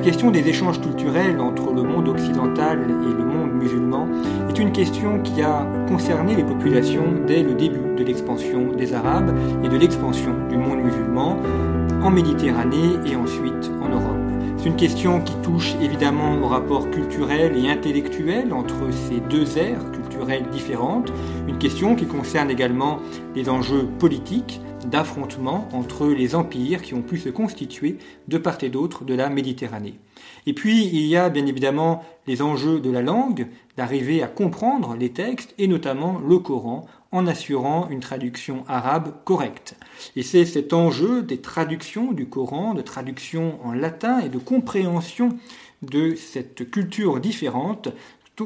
La question des échanges culturels entre le monde occidental et le monde musulman est une question qui a concerné les populations dès le début de l'expansion des Arabes et de l'expansion du monde musulman en Méditerranée et ensuite en Europe. C'est une question qui touche évidemment au rapport culturel et intellectuel entre ces deux aires culturelles différentes, une question qui concerne également les enjeux politiques, d'affrontements entre les empires qui ont pu se constituer de part et d'autre de la Méditerranée. Et puis, il y a bien évidemment les enjeux de la langue, d'arriver à comprendre les textes, et notamment le Coran, en assurant une traduction arabe correcte. Et c'est cet enjeu des traductions du Coran, de traduction en latin et de compréhension de cette culture différente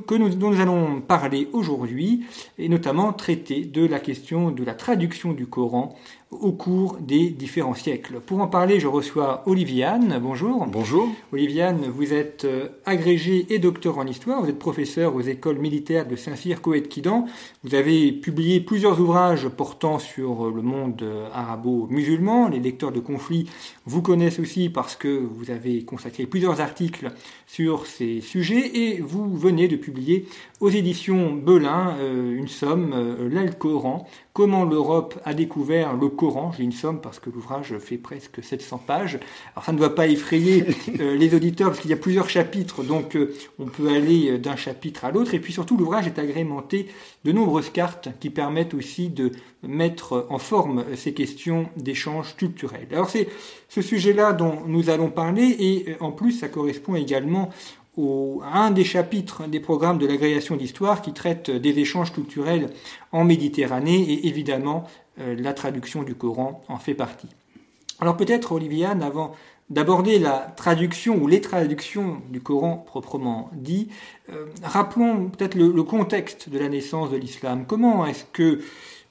que dont nous allons parler aujourd'hui, et notamment traiter de la question de la traduction du Coran au cours des différents siècles. Pour en parler, je reçois Oliviane. Bonjour. Bonjour. Oliviane, vous êtes euh, agrégée et docteur en histoire. Vous êtes professeur aux écoles militaires de Saint-Cyr, Koweït, Kidan. Vous avez publié plusieurs ouvrages portant sur le monde euh, arabo-musulman. Les lecteurs de conflits vous connaissent aussi parce que vous avez consacré plusieurs articles sur ces sujets et vous venez de publier aux éditions Belin euh, une somme, l'Alcoran, Comment l'Europe a découvert le Coran. J'ai une somme parce que l'ouvrage fait presque 700 pages. Alors ça ne va pas effrayer euh, les auditeurs parce qu'il y a plusieurs chapitres, donc euh, on peut aller euh, d'un chapitre à l'autre. Et puis surtout, l'ouvrage est agrémenté de nombreuses cartes qui permettent aussi de mettre en forme ces questions d'échange culturel. Alors c'est ce sujet-là dont nous allons parler et en plus ça correspond également un des chapitres des programmes de l'agrégation d'histoire qui traite des échanges culturels en Méditerranée et évidemment euh, la traduction du Coran en fait partie. Alors peut-être, Oliviane, avant d'aborder la traduction ou les traductions du Coran proprement dit, euh, rappelons peut-être le, le, contexte de la naissance de l'islam. Comment est-ce que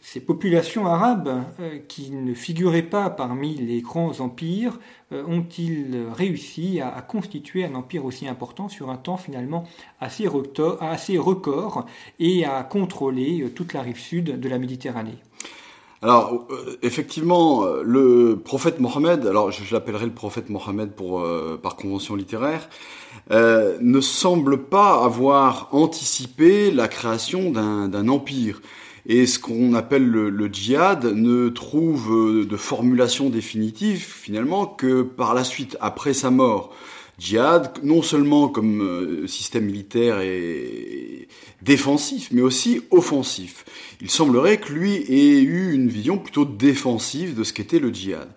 ces populations arabes euh, qui ne figuraient pas parmi les grands empires euh, ont-ils réussi à, constituer un empire aussi important sur un temps finalement assez, record et à contrôler euh, toute la rive sud de la Méditerranée? Alors, effectivement, le prophète Mohammed, alors je, l'appellerai le prophète Mohammed pour, par convention littéraire, ne semble pas avoir anticipé la création d'un empire. Et ce qu'on appelle le, djihad ne trouve euh, de formulation définitive finalement que par la suite, après sa mort. Djihad, non seulement comme euh, système militaire et défensif, mais aussi offensif. Il semblerait que lui ait eu une vision plutôt défensive de ce qu'était le djihad.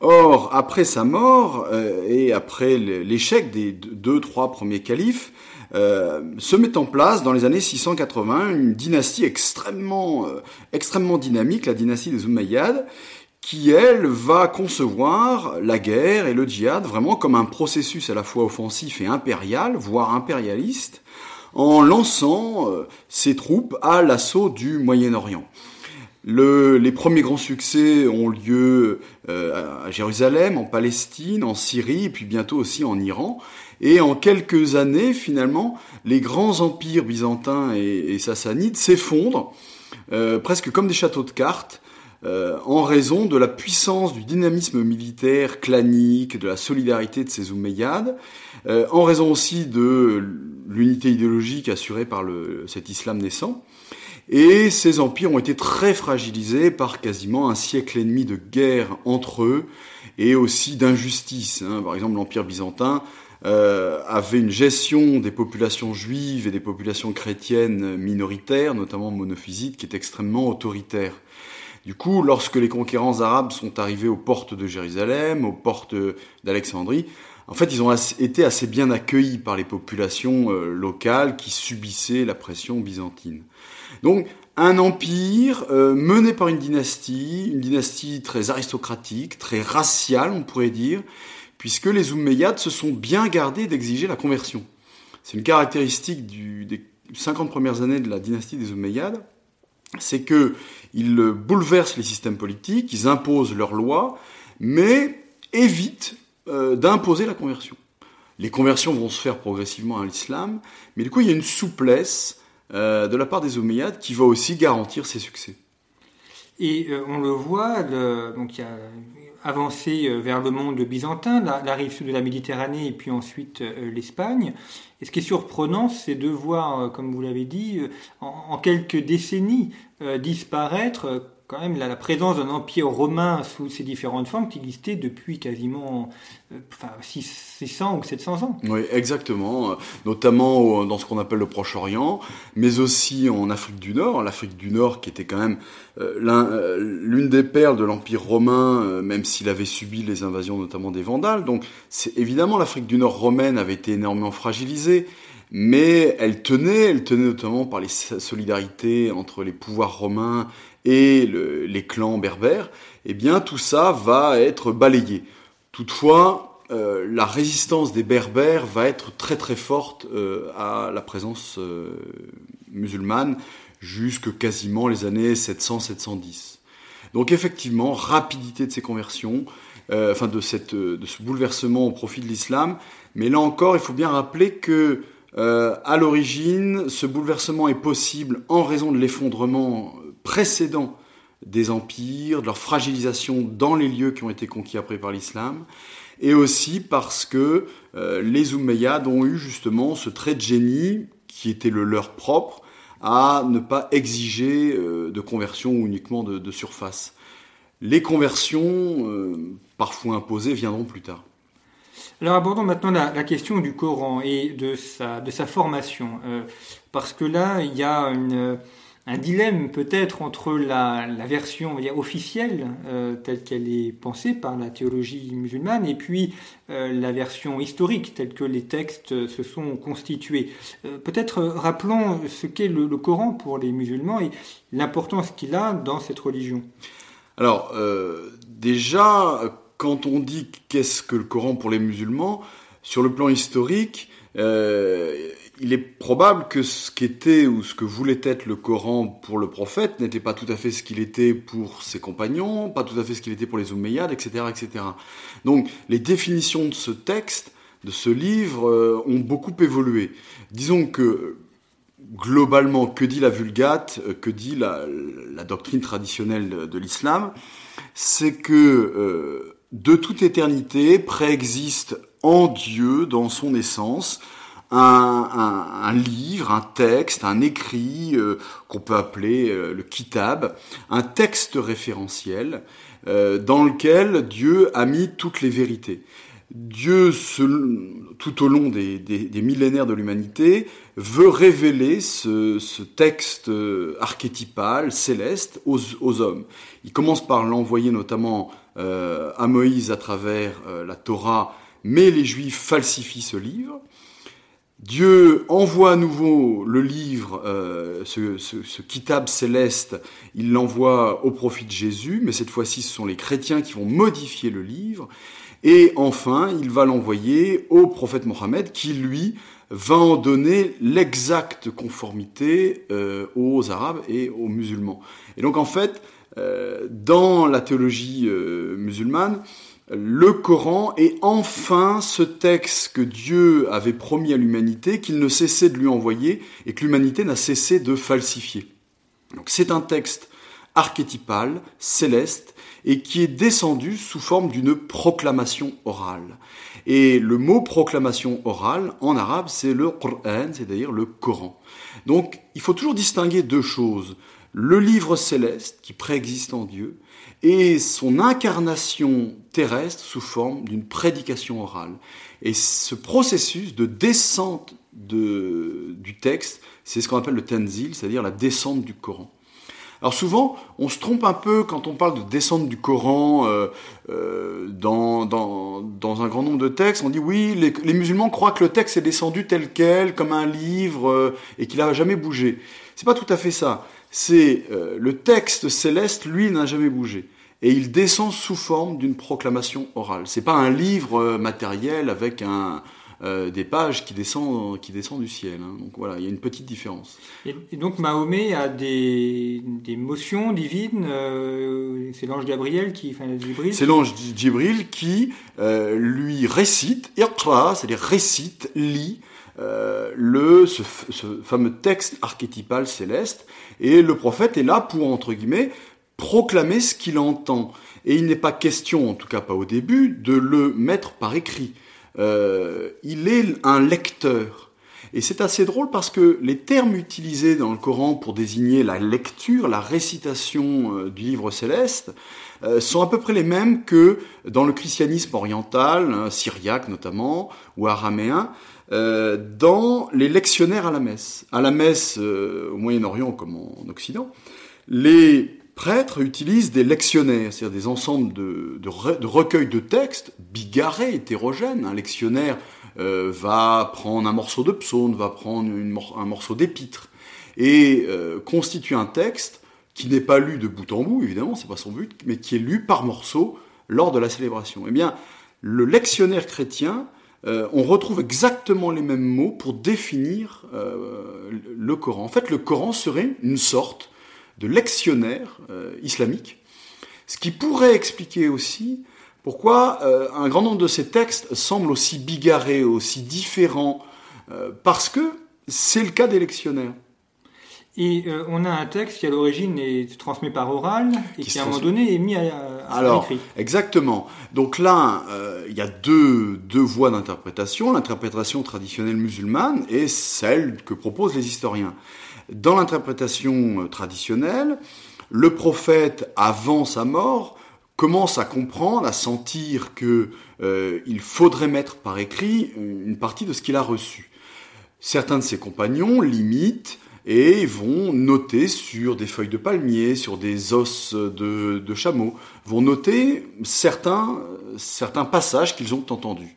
Or, après sa mort euh, et après l'échec des deux, trois premiers califes, euh, se met en place dans les années 680 une dynastie extrêmement, euh, extrêmement dynamique, la dynastie des Umayyads, qui, elle, va concevoir la guerre et le djihad vraiment comme un processus à la fois offensif et impérial, voire impérialiste, en lançant euh, ses troupes à l'assaut du Moyen-Orient. Le, les premiers grands succès ont lieu à Jérusalem, en Palestine, en Syrie, et puis bientôt aussi en Iran. Et en quelques années, finalement, les grands empires byzantins et, sassanides s'effondrent, euh, presque comme des châteaux de cartes, euh, en raison de la puissance du dynamisme militaire clanique, de la solidarité de ces Omeyyades, euh, en raison aussi de l'unité idéologique assurée par cet islam naissant. Et ces empires ont été très fragilisés par quasiment un siècle et demi de guerre entre eux et aussi d'injustice. Hein. Par exemple, l'empire byzantin euh, avait une gestion des populations juives et des populations chrétiennes minoritaires, notamment monophysites, qui est extrêmement autoritaire. Du coup, lorsque les conquérants arabes sont arrivés aux portes de Jérusalem, aux portes d'Alexandrie, en fait, ils ont été assez bien accueillis par les populations euh, locales qui subissaient la pression byzantine. Donc, un empire euh, mené par une dynastie, une dynastie très aristocratique, très raciale, on pourrait dire, puisque les Omeyyades se sont bien gardés d'exiger la conversion. C'est une caractéristique des 50 premières années de la dynastie des Omeyyades, c'est qu'ils bouleversent les systèmes politiques, ils imposent leurs lois, mais évitent euh, d'imposer la conversion. Les conversions vont se faire progressivement à l'islam, mais du coup il y a une souplesse euh, de la part des Omeyyades qui va aussi garantir ses succès. Et euh, on le voit, donc il y a avancé euh, vers le monde byzantin, la, rive sud de la Méditerranée et puis ensuite l'Espagne. Et ce qui est surprenant, c'est de voir, comme vous l'avez dit, en, quelques décennies disparaître quand même la, présence d'un empire romain sous ses différentes formes qui existait depuis quasiment euh, enfin, 600 ou 700 ans. Oui, exactement. Euh, notamment dans ce qu'on appelle le Proche-Orient, mais aussi en Afrique du Nord. L'Afrique du Nord qui était quand même euh, l'une des perles de l'empire romain, même s'il avait subi les invasions notamment des Vandales. Donc, évidemment l'Afrique du Nord romaine avait été énormément fragilisée mais elle tenait, elle tenait notamment par les solidarités entre les pouvoirs romains et les clans berbères, eh bien tout ça va être balayé. Toutefois, euh, la résistance des berbères va être très très forte euh, à la présence euh, musulmane jusque quasiment les années 700-710. Donc effectivement, rapidité de ces conversions, enfin de, cette, de ce bouleversement au profit de l'islam, mais là encore, il faut bien rappeler que à l'origine, ce bouleversement est possible en raison de l'effondrement précédents des empires, de leur fragilisation dans les lieux qui ont été conquis après par l'islam, et aussi parce que euh, les Omeyyades ont eu justement ce trait de génie qui était le leur propre à ne pas exiger euh, de conversion uniquement de, surface. Les conversions, euh, parfois imposées, viendront plus tard. Alors abordons maintenant la, question du Coran et de sa, de sa formation, parce que là, il y a une un dilemme peut-être entre la, version officielle euh, telle qu'elle est pensée par la théologie musulmane et puis euh, la version historique telle que les textes se sont constitués. Euh, peut-être rappelons ce qu'est le, Coran pour les musulmans et l'importance qu'il a dans cette religion. Alors déjà, quand on dit qu'est-ce que le Coran pour les musulmans, sur le plan historique, il est probable que ce qu'était ou ce que voulait être le Coran pour le prophète n'était pas tout à fait ce qu'il était pour ses compagnons, pas tout à fait ce qu'il était pour les Omeyyades, etc., etc. Donc, les définitions de ce texte, de ce livre, euh, ont beaucoup évolué. Disons que globalement, que dit la Vulgate, euh, que dit la, doctrine traditionnelle de, l'islam, c'est que euh, de toute éternité préexiste en Dieu, dans son essence, un, livre, un texte, un écrit euh, qu'on peut appeler euh, le kitab, un texte référentiel euh, dans lequel Dieu a mis toutes les vérités. Dieu, tout au long des, millénaires de l'humanité, veut révéler ce, texte archétypal, céleste, aux, aux, hommes. Il commence par l'envoyer notamment à Moïse à travers la Torah, mais les Juifs falsifient ce livre. Dieu envoie à nouveau le livre, euh, ce, kitab céleste, il l'envoie au profit de Jésus, mais cette fois-ci ce sont les chrétiens qui vont modifier le livre. Et enfin, il va l'envoyer au prophète Mohammed qui, lui, va en donner l'exacte conformité euh, aux Arabes et aux musulmans. Et donc en fait, euh, dans la théologie musulmane, le Coran est enfin ce texte que Dieu avait promis à l'humanité, qu'il ne cessait de lui envoyer et que l'humanité n'a cessé de falsifier. Donc c'est un texte archétypal, céleste, et qui est descendu sous forme d'une proclamation orale. Et le mot proclamation orale, en arabe, c'est le Qur'an, c'est-à-dire le Coran. Donc il faut toujours distinguer deux choses. le livre céleste qui préexiste en Dieu et son incarnation terrestre sous forme d'une prédication orale. Et ce processus de descente de, du texte, c'est ce qu'on appelle le tenzil, c'est-à-dire la descente du Coran. Alors souvent, on se trompe un peu quand on parle de descente du Coran euh, euh, dans, dans, un grand nombre de textes. On dit oui, les, musulmans croient que le texte est descendu tel quel, comme un livre, euh, et qu'il n'a jamais bougé. C'est pas tout à fait ça. C'est le texte céleste, lui, n'a jamais bougé. Et il descend sous forme d'une proclamation orale. C'est pas un livre euh, matériel avec un, euh, des pages qui descendent, qui descendent du ciel. Hein. Donc voilà, il y a une petite différence. Et, donc Mahomet a des, des motions divines. Euh, c'est l'ange Gabriel qui, enfin. C'est l'ange Jibril qui euh, lui récite, iqra, c'est-à-dire récite, lit. Le, ce, ce, fameux texte archétypal céleste, et le prophète est là pour, entre guillemets, proclamer ce qu'il entend. Et il n'est pas question, en tout cas pas au début, de le mettre par écrit euh, il est un lecteur. Et c'est assez drôle parce que les termes utilisés dans le Coran pour désigner la lecture, la récitation euh, du livre céleste, euh, sont à peu près les mêmes que dans le christianisme oriental, hein, syriaque notamment, ou araméen, euh, dans les lectionnaires à la messe. À la messe au Moyen-Orient comme en Occident, les prêtres utilisent des lectionnaires, c'est-à-dire des ensembles de, recueils de textes bigarrés, hétérogènes. Un lectionnaire euh, va prendre un morceau de psaume, va prendre un morceau d'épître, et euh, constitue un texte qui n'est pas lu de bout en bout, évidemment, c'est pas son but, mais qui est lu par morceaux lors de la célébration. Eh bien, le lectionnaire chrétien, euh, on retrouve exactement les mêmes mots pour définir le Coran. En fait, le Coran serait une sorte de lectionnaire euh, islamique, ce qui pourrait expliquer aussi pourquoi euh, un grand nombre de ces textes semblent aussi bigarrés, aussi différents, euh, parce que c'est le cas des lectionnaires. Et euh, on a un texte qui à l'origine est transmis par oral et qui, qui à un moment donné est mis à, à Alors, écrit. Exactement. Donc là, euh, il y a deux, deux voies d'interprétation, l'interprétation traditionnelle musulmane et celle que proposent les historiens. Dans l'interprétation traditionnelle, le prophète, avant sa mort, commence à comprendre, à sentir que euh, il faudrait mettre par écrit une partie de ce qu'il a reçu. Certains de ses compagnons l'imitent et vont noter sur des feuilles de palmier, sur des os de, de chameau, vont noter certains, certains passages qu'ils ont entendus.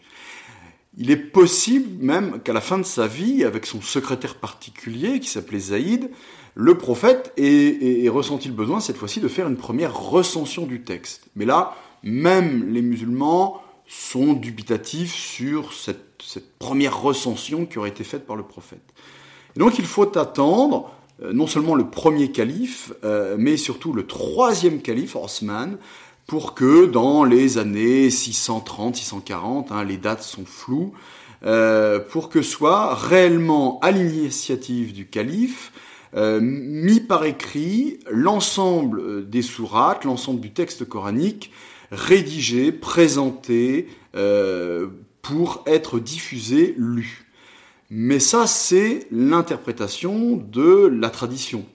Il est possible même qu'à la fin de sa vie, avec son secrétaire particulier qui s'appelait Zaïd, le prophète ait, ressenti le besoin cette fois-ci de faire une première recension du texte. Mais là, même les musulmans sont dubitatifs sur cette, cette première recension qui aurait été faite par le prophète. Et donc il faut attendre euh, non seulement le premier calife, euh, mais surtout le troisième calife, Osman, pour que dans les années 630, 640, hein, les dates sont floues, euh, pour que soit réellement à l'initiative du calife euh, mis par écrit l'ensemble des sourates, l'ensemble du texte coranique, rédigé, présenté euh, pour être diffusé, lu. Mais ça, c'est l'interprétation de la tradition.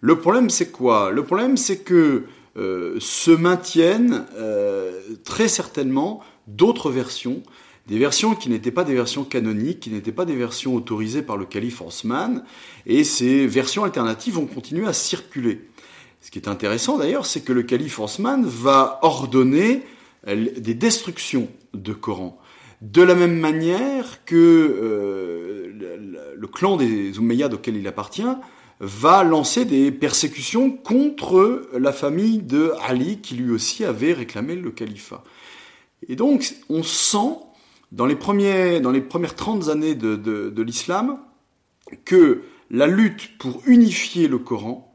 Le problème, c'est quoi? Le problème, c'est que euh, se maintiennent euh, très certainement d'autres versions, des versions qui n'étaient pas des versions canoniques, qui n'étaient pas des versions autorisées par le calife Osman, et ces versions alternatives vont continuer à circuler. Ce qui est intéressant d'ailleurs, c'est que le calife Osman va ordonner des destructions de Coran. De la même manière que euh, le, clan des Umayyads auquel il appartient va lancer des persécutions contre la famille de Ali qui lui aussi avait réclamé le califat. Et donc on sent dans les, dans les premières 30 années de, de, l'islam que la lutte pour unifier le Coran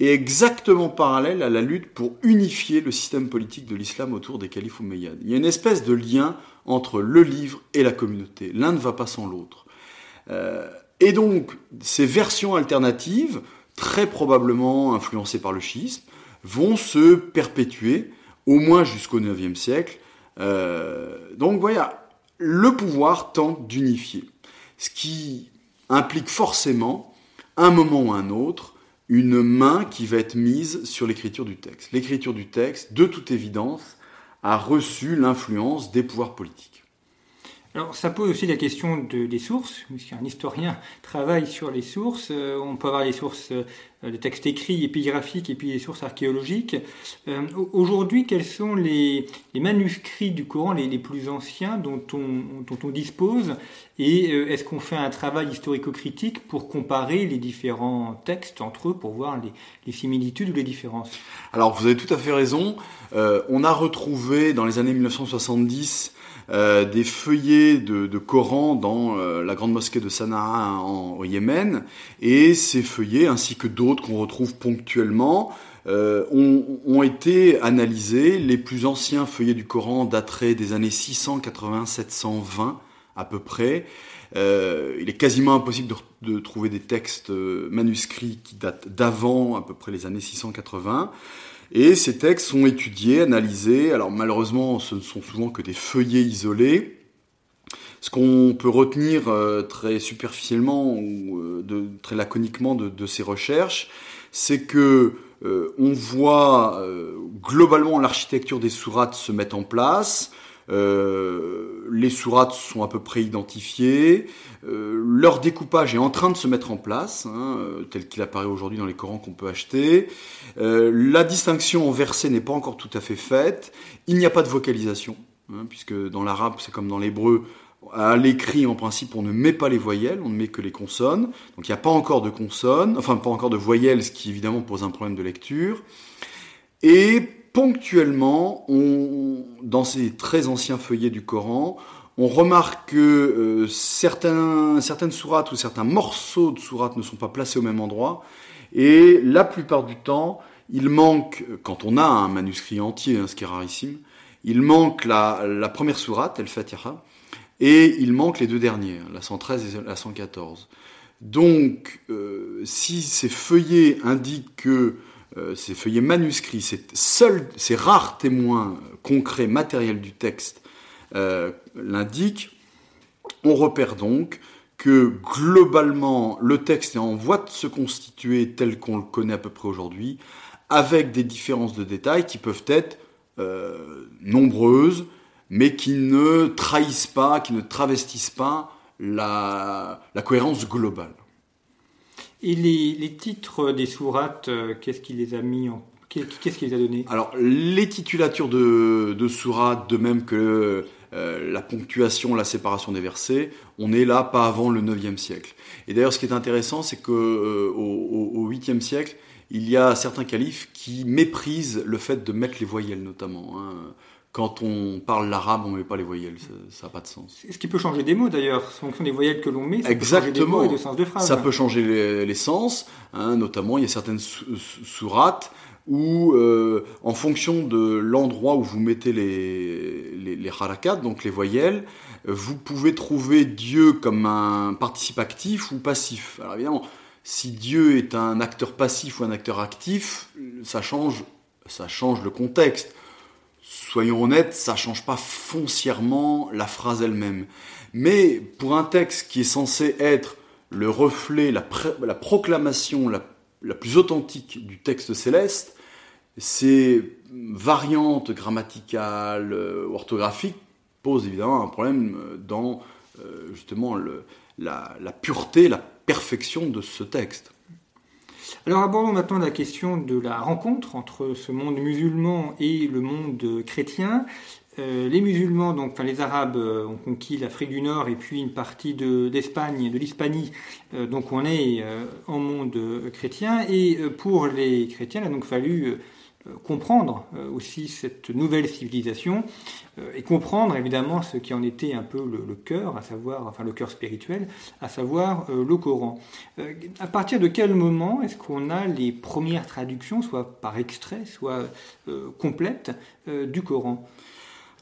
est exactement parallèle à la lutte pour unifier le système politique de l'islam autour des califes omeyyades. Il y a une espèce de lien entre le livre et la communauté. L'un ne va pas sans l'autre. Euh, et donc, ces versions alternatives, très probablement influencées par le schisme, vont se perpétuer au moins jusqu'au IXe siècle. Euh, donc voilà, le pouvoir tente d'unifier, ce qui implique forcément, un moment ou un autre, une main qui va être mise sur l'écriture du texte. L'écriture du texte, de toute évidence, a reçu l'influence des pouvoirs politiques. Alors ça pose aussi la question de, des sources, puisqu'un historien travaille sur les sources. Euh, on peut avoir les sources euh, de textes écrits, épigraphiques, et puis les sources archéologiques. Euh, Aujourd'hui, quels sont les, manuscrits du Coran les, plus anciens dont on, dispose? Et euh, est-ce qu'on fait un travail historico-critique pour comparer les différents textes entre eux, pour voir les, similitudes ou les différences? Alors vous avez tout à fait raison. On a retrouvé dans les années 1970 euh, des feuillets de, Coran dans euh, la grande mosquée de Sanaa en, au Yémen, et ces feuillets, ainsi que d'autres qu'on retrouve ponctuellement, euh, ont, été analysés. Les plus anciens feuillets du Coran dateraient des années 680-720 à peu près. Il est quasiment impossible de trouver des textes manuscrits qui datent d'avant à peu près les années 680. Et ces textes sont étudiés, analysés. Alors malheureusement, ce ne sont souvent que des feuillets isolés. Ce qu'on peut retenir euh, très superficiellement ou euh, très laconiquement de, de ces recherches, c'est que euh, on voit globalement l'architecture des sourates se mettre en place. Euh, les sourates sont à peu près identifiées. Euh, leur découpage est en train de se mettre en place, hein, euh, tel qu'il apparaît aujourd'hui dans les Corans qu'on peut acheter. La distinction en versets n'est pas encore tout à fait faite. Il n'y a pas de vocalisation, hein, puisque dans l'arabe, c'est comme dans l'hébreu, à l'écrit, en principe, on ne met pas les voyelles, on ne met que les consonnes. Donc il n'y a pas encore de consonnes, enfin pas encore de voyelles, ce qui évidemment pose un problème de lecture. Et ponctuellement, on, dans ces très anciens feuillets du Coran, on remarque que euh, certaines sourates ou certains morceaux de sourates ne sont pas placés au même endroit. Et la plupart du temps, il manque, quand on a un manuscrit entier, hein, ce qui est rarissime, il manque la, première sourate, El Fatiha, et il manque les deux derniers, la 113 et la 114. Donc, euh, si ces feuillets indiquent que ces feuillets manuscrits, ces, seuls, ces rares témoins concrets, matériels du texte, euh, l'indiquent, on repère donc que globalement le texte est en voie de se constituer tel qu'on le connaît à peu près aujourd'hui, avec des différences de détails qui peuvent être euh, nombreuses, mais qui ne trahissent pas, qui ne travestissent pas la cohérence globale. Et les, les, titres des sourates, euh, qu'est-ce qui les a mis Qu'est-ce qui les a donnés? Alors, les titulatures de, de sourates, de même que euh, la ponctuation, la séparation des versets, on est là pas avant le 9e siècle. Et d'ailleurs, ce qui est intéressant, c'est qu'au euh, au, 8e siècle, il y a certains califes qui méprisent le fait de mettre les voyelles, notamment. Hein quand on parle l'arabe, on ne met pas les voyelles, ça n'a pas de sens. Ce qui peut changer des mots d'ailleurs, ce sont des voyelles que l'on met, ça Exactement. peut changer des mots et de sens de phrase. Ça peut changer les, les sens, hein, notamment il y a certaines sourates où, euh, en fonction de l'endroit où vous mettez les, les, les harakat, donc les voyelles, vous pouvez trouver Dieu comme un participe actif ou passif. Alors évidemment, si Dieu est un acteur passif ou un acteur actif, ça change, ça change le contexte soyons honnêtes, ça change pas foncièrement la phrase elle-même. Mais pour un texte qui est censé être le reflet, la, la proclamation la, plus authentique du texte céleste, ces variantes grammaticales, euh, orthographiques posent évidemment un problème euh, dans euh, justement la pureté, la perfection de ce texte. Alors abordons maintenant la question de la rencontre entre ce monde musulman et le monde chrétien. Euh, les musulmans, donc, enfin les Arabes, euh, ont conquis l'Afrique du Nord et puis une partie d'Espagne, de, de l'Hispanie. Euh, donc on est en monde chrétien. Et pour les chrétiens, il a donc fallu comprendre aussi cette nouvelle civilisation et comprendre évidemment ce qui en était un peu le, cœur, à savoir, enfin le cœur spirituel, à savoir le Coran. à partir de quel moment est-ce qu'on a les premières traductions, soit par extrait, soit complètes, du Coran?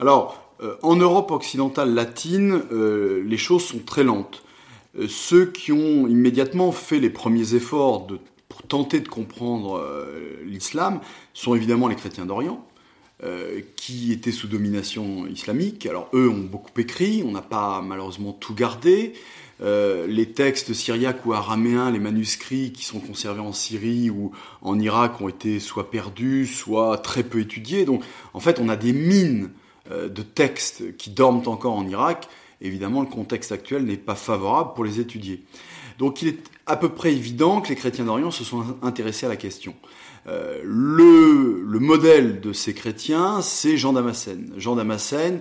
Alors, euh, en Europe occidentale latine, euh, les choses sont très lentes. Euh, ceux qui ont immédiatement fait les premiers efforts de, tenter de comprendre l'islam sont évidemment les chrétiens d'Orient. qui étaient sous domination islamique. Alors eux ont beaucoup écrit, on n'a pas malheureusement tout gardé. Euh, les textes syriaques ou araméens, les manuscrits qui sont conservés en Syrie ou en Irak ont été soit perdus, soit très peu étudiés. Donc en fait, on a des mines euh, de textes qui dorment encore en Irak. Évidemment, le contexte actuel n'est pas favorable pour les étudier. Donc il est à peu près évident que les chrétiens d'Orient se sont intéressés à la question. Euh, le, le, modèle de ces chrétiens, c'est Jean Damascène. Jean Damascène,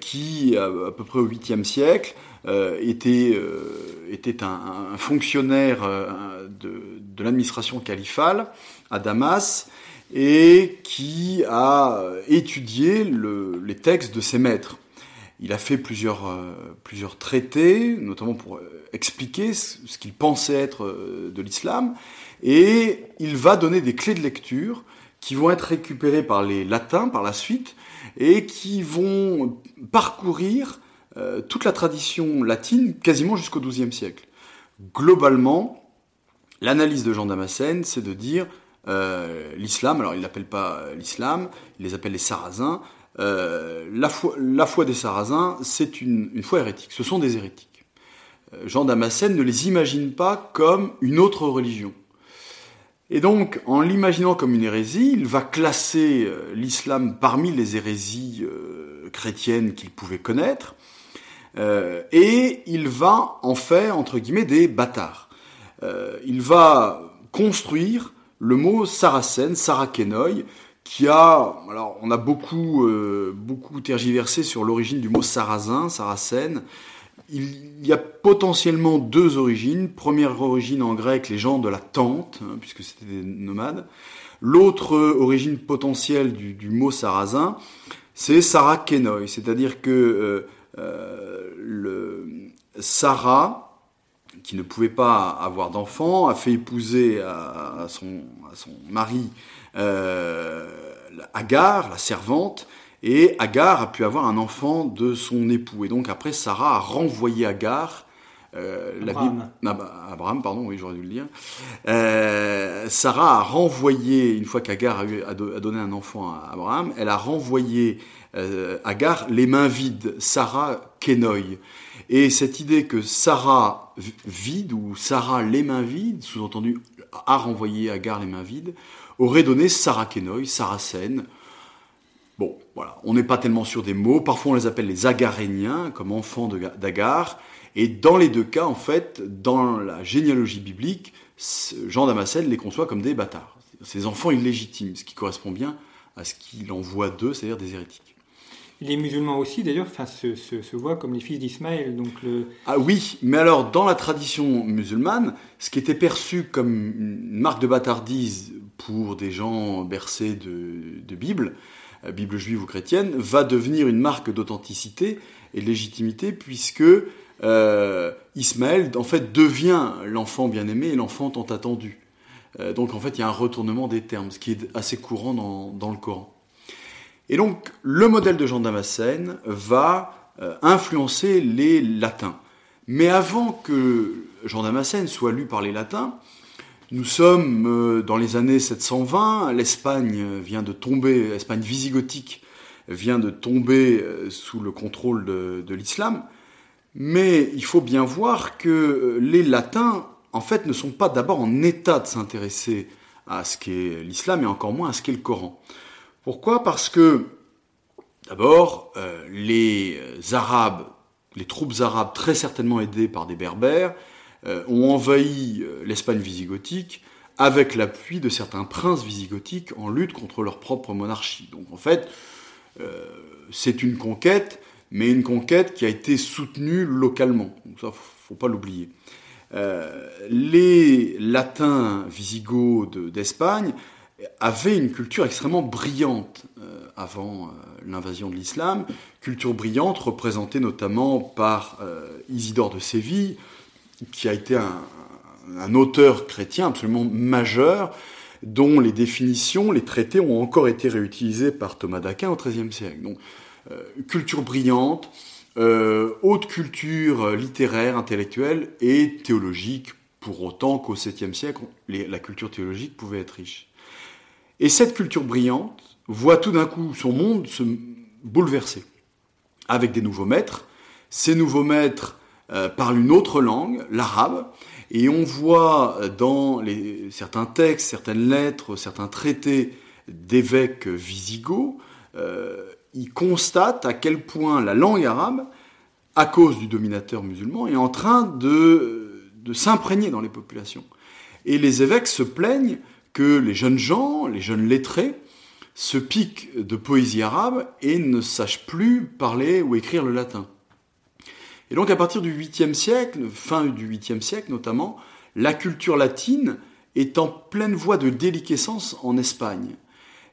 qui, à, peu près au 8e siècle, euh, était, euh, un, fonctionnaire euh, de, l'administration califale à Damas et qui a étudié le, les textes de ses maîtres. Il a fait plusieurs, euh, traités, notamment pour expliquer ce, qu'il pensait être de l'islam, et il va donner des clés de lecture qui vont être récupérées par les latins par la suite, et qui vont parcourir euh, toute la tradition latine quasiment jusqu'au XIIe siècle. Globalement, l'analyse de Jean Damascène, c'est de dire euh, l'islam, alors il n'appelle pas l'islam, il les appelle les sarrasins, euh, la, foi, des sarrasins, c'est une, foi hérétique, ce sont des hérétiques. Euh, Jean Damascène ne les imagine pas comme une autre religion. Et donc, en l'imaginant comme une hérésie, il va classer euh, l'islam parmi les hérésies chrétiennes qu'il pouvait connaître, et il va en faire, entre guillemets, des bâtards. Il va construire le mot saracène, Sarakenoi, qui a, alors on a beaucoup, euh, beaucoup tergiversé sur l'origine du mot sarrasin, saracène. Il y a potentiellement deux origines. Première origine en grec, les gens de la tente, hein, puisque c'était des nomades. L'autre origine potentielle du, mot sarrasin, c'est Sarakenoi, c'est-à-dire que euh, euh, Sarah, qui ne pouvait pas avoir d'enfant, a fait épouser à, son, à son, mari euh, Agar, la servante, et Agar a pu avoir un enfant de son époux. Et donc après, Sarah a renvoyé Agar. Euh, Abraham. La Bible, ah, Abraham, pardon, oui, j'aurais dû le dire. Euh, Sarah a renvoyé, une fois qu'Agar a, a, donné un enfant à Abraham, elle a renvoyé euh, Agar les mains vides, Sarah Kenoi. Et cette idée que Sarah vide ou Sarah les mains vides, sous-entendu a renvoyé Agar les mains vides, aurait donné Sarah Kenoi, Saracène. Bon, voilà, on n'est pas tellement sûr des mots. Parfois on les appelle les Agaréniens, comme enfants d'Agar. Et dans les deux cas, en fait, dans la généalogie biblique, Jean Damascène les conçoit comme des bâtards, ces enfants illégitimes, ce qui correspond bien à ce qu'il envoie d'eux, c'est-à-dire des hérétiques. Les musulmans aussi, d'ailleurs, se, voient comme les fils d'Ismaël. Donc. Ah oui, mais alors, dans la tradition musulmane, ce qui était perçu comme une marque de bâtardise pour des gens bercés de, Bible, euh, Bible juive ou chrétienne, va devenir une marque d'authenticité et de légitimité, puisque euh, Ismaël, en fait, devient l'enfant bien-aimé et l'enfant tant attendu. Euh, donc, en fait, il y a un retournement des termes, ce qui est assez courant dans le Coran. Et donc, le modèle de Jean Damascène va euh, influencer les latins. Mais avant que Jean Damascène soit lu par les latins, nous sommes euh, dans les années 720, l'Espagne vient de tomber, l'Espagne visigothique vient de tomber euh, sous le contrôle de, de l'islam, mais il faut bien voir que les latins, en fait, ne sont pas d'abord en état de s'intéresser à ce qu'est l'islam et encore moins à ce qu'est le Coran. Pourquoi? Parce que, d'abord, euh, les Arabes, les troupes arabes, très certainement aidées par des Berbères, euh, ont envahi euh, l'Espagne visigothique avec l'appui de certains princes visigothiques en lutte contre leur propre monarchie. Donc en fait, euh, c'est une conquête, mais une conquête qui a été soutenue localement. Donc ça, faut pas l'oublier. Euh, les latins visigoths d'Espagne avait une culture extrêmement brillante euh, avant euh, l'invasion de l'islam, culture brillante représentée notamment par euh, Isidore de Séville, qui a été un, auteur chrétien absolument majeur, dont les définitions, les traités ont encore été réutilisés par Thomas d'Aquin au XIIIe siècle. Donc, culture brillante, haute culture littéraire, intellectuelle et théologique, pour autant qu'au 7e siècle, la culture théologique pouvait être riche. Et cette culture brillante voit tout d'un coup son monde se bouleverser avec des nouveaux maîtres. Ces nouveaux maîtres euh, parlent une autre langue, l'arabe, et on voit dans les, certains textes, certaines lettres, certains traités d'évêques visigoths, euh, ils constatent à quel point la langue arabe, à cause du dominateur musulman, est en train de s'imprégner dans les populations. Et les évêques se plaignent que les jeunes gens, les jeunes lettrés, se piquent de poésie arabe et ne sachent plus parler ou écrire le latin. Et donc à partir du 8e siècle, fin du 8e siècle notamment, la culture latine est en pleine voie de déliquescence en Espagne.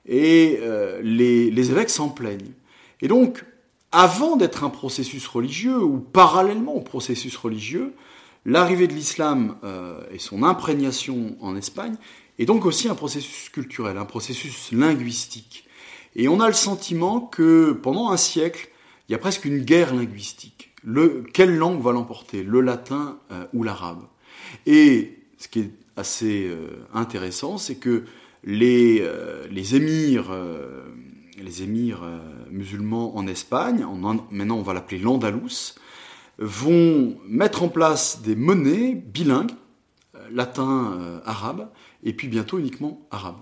Et euh, les, évêques s'en plaignent. Et donc, avant d'être un processus religieux, ou parallèlement au processus religieux, l'arrivée de l'islam euh, et son imprégnation en Espagne est donc aussi un processus culturel, un processus linguistique. Et on a le sentiment que pendant un siècle, il y a presque une guerre linguistique. Le, quelle langue va l'emporter, le latin euh, ou l'arabe? Et ce qui est assez euh, intéressant, c'est que les, les émirs, les émirs musulmans en Espagne, en, maintenant on va l'appeler l'Andalous, vont mettre en place des monnaies bilingues, euh, latin, euh, arabe, et puis bientôt uniquement arabe.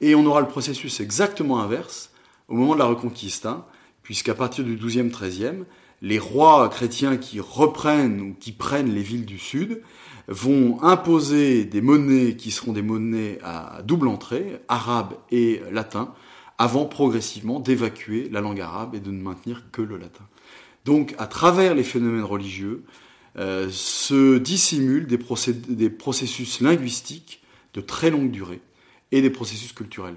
Et on aura le processus exactement inverse au moment de la Reconquista, puisqu'à partir du 12e, 13e, les rois chrétiens qui reprennent ou qui prennent les villes du sud vont imposer des monnaies qui seront des monnaies à double entrée, arabe et latin, avant progressivement d'évacuer la langue arabe et de ne maintenir que le latin. Donc, à travers les phénomènes religieux, euh, se dissimulent des, processus linguistiques de très longue durée et des processus culturels.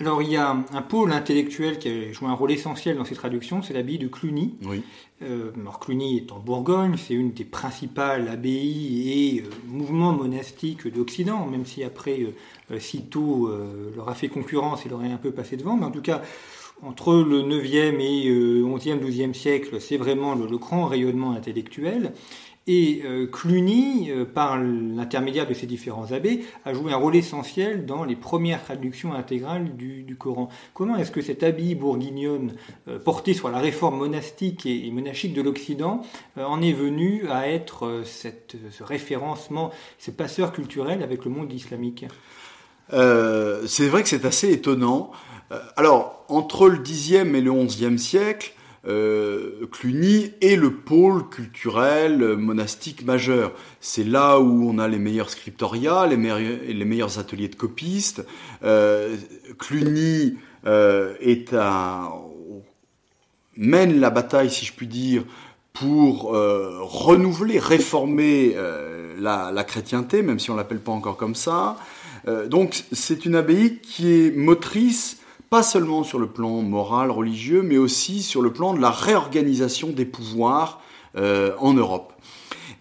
Alors, il y a un pôle intellectuel qui a joué un rôle essentiel dans ces traductions, c'est l'abbaye de Cluny. Oui. Euh, alors, Cluny est en Bourgogne, c'est une des principales abbayes et euh, mouvements monastiques d'Occident, même si après, euh, Citeaux leur a fait concurrence et leur est un peu passé devant. Mais en tout cas, entre le 9e et 11e, euh, 12e siècle, c'est vraiment le, grand rayonnement intellectuel. Et euh, Cluny, euh, par l'intermédiaire de ses différents abbés, a joué un rôle essentiel dans les premières traductions intégrales du, Coran. Comment est-ce que cette abbaye bourguignonne, portée sur la réforme monastique et, monastique de l'Occident, en est venue à être ce référencement, ce passeur culturel avec le monde islamique? C'est vrai que c'est assez étonnant. Euh, alors, entre le Xe et le XIe siècle, euh, Cluny est le pôle culturel monastique majeur. C'est là où on a les meilleurs scriptoria, les, meilleurs, ateliers de copistes. Euh, Cluny est mène la bataille, si je puis dire, pour renouveler, réformer la, la, chrétienté, même si on l'appelle pas encore comme ça. donc c'est une abbaye qui est motrice pas seulement sur le plan moral, religieux, mais aussi sur le plan de la réorganisation des pouvoirs euh, en Europe.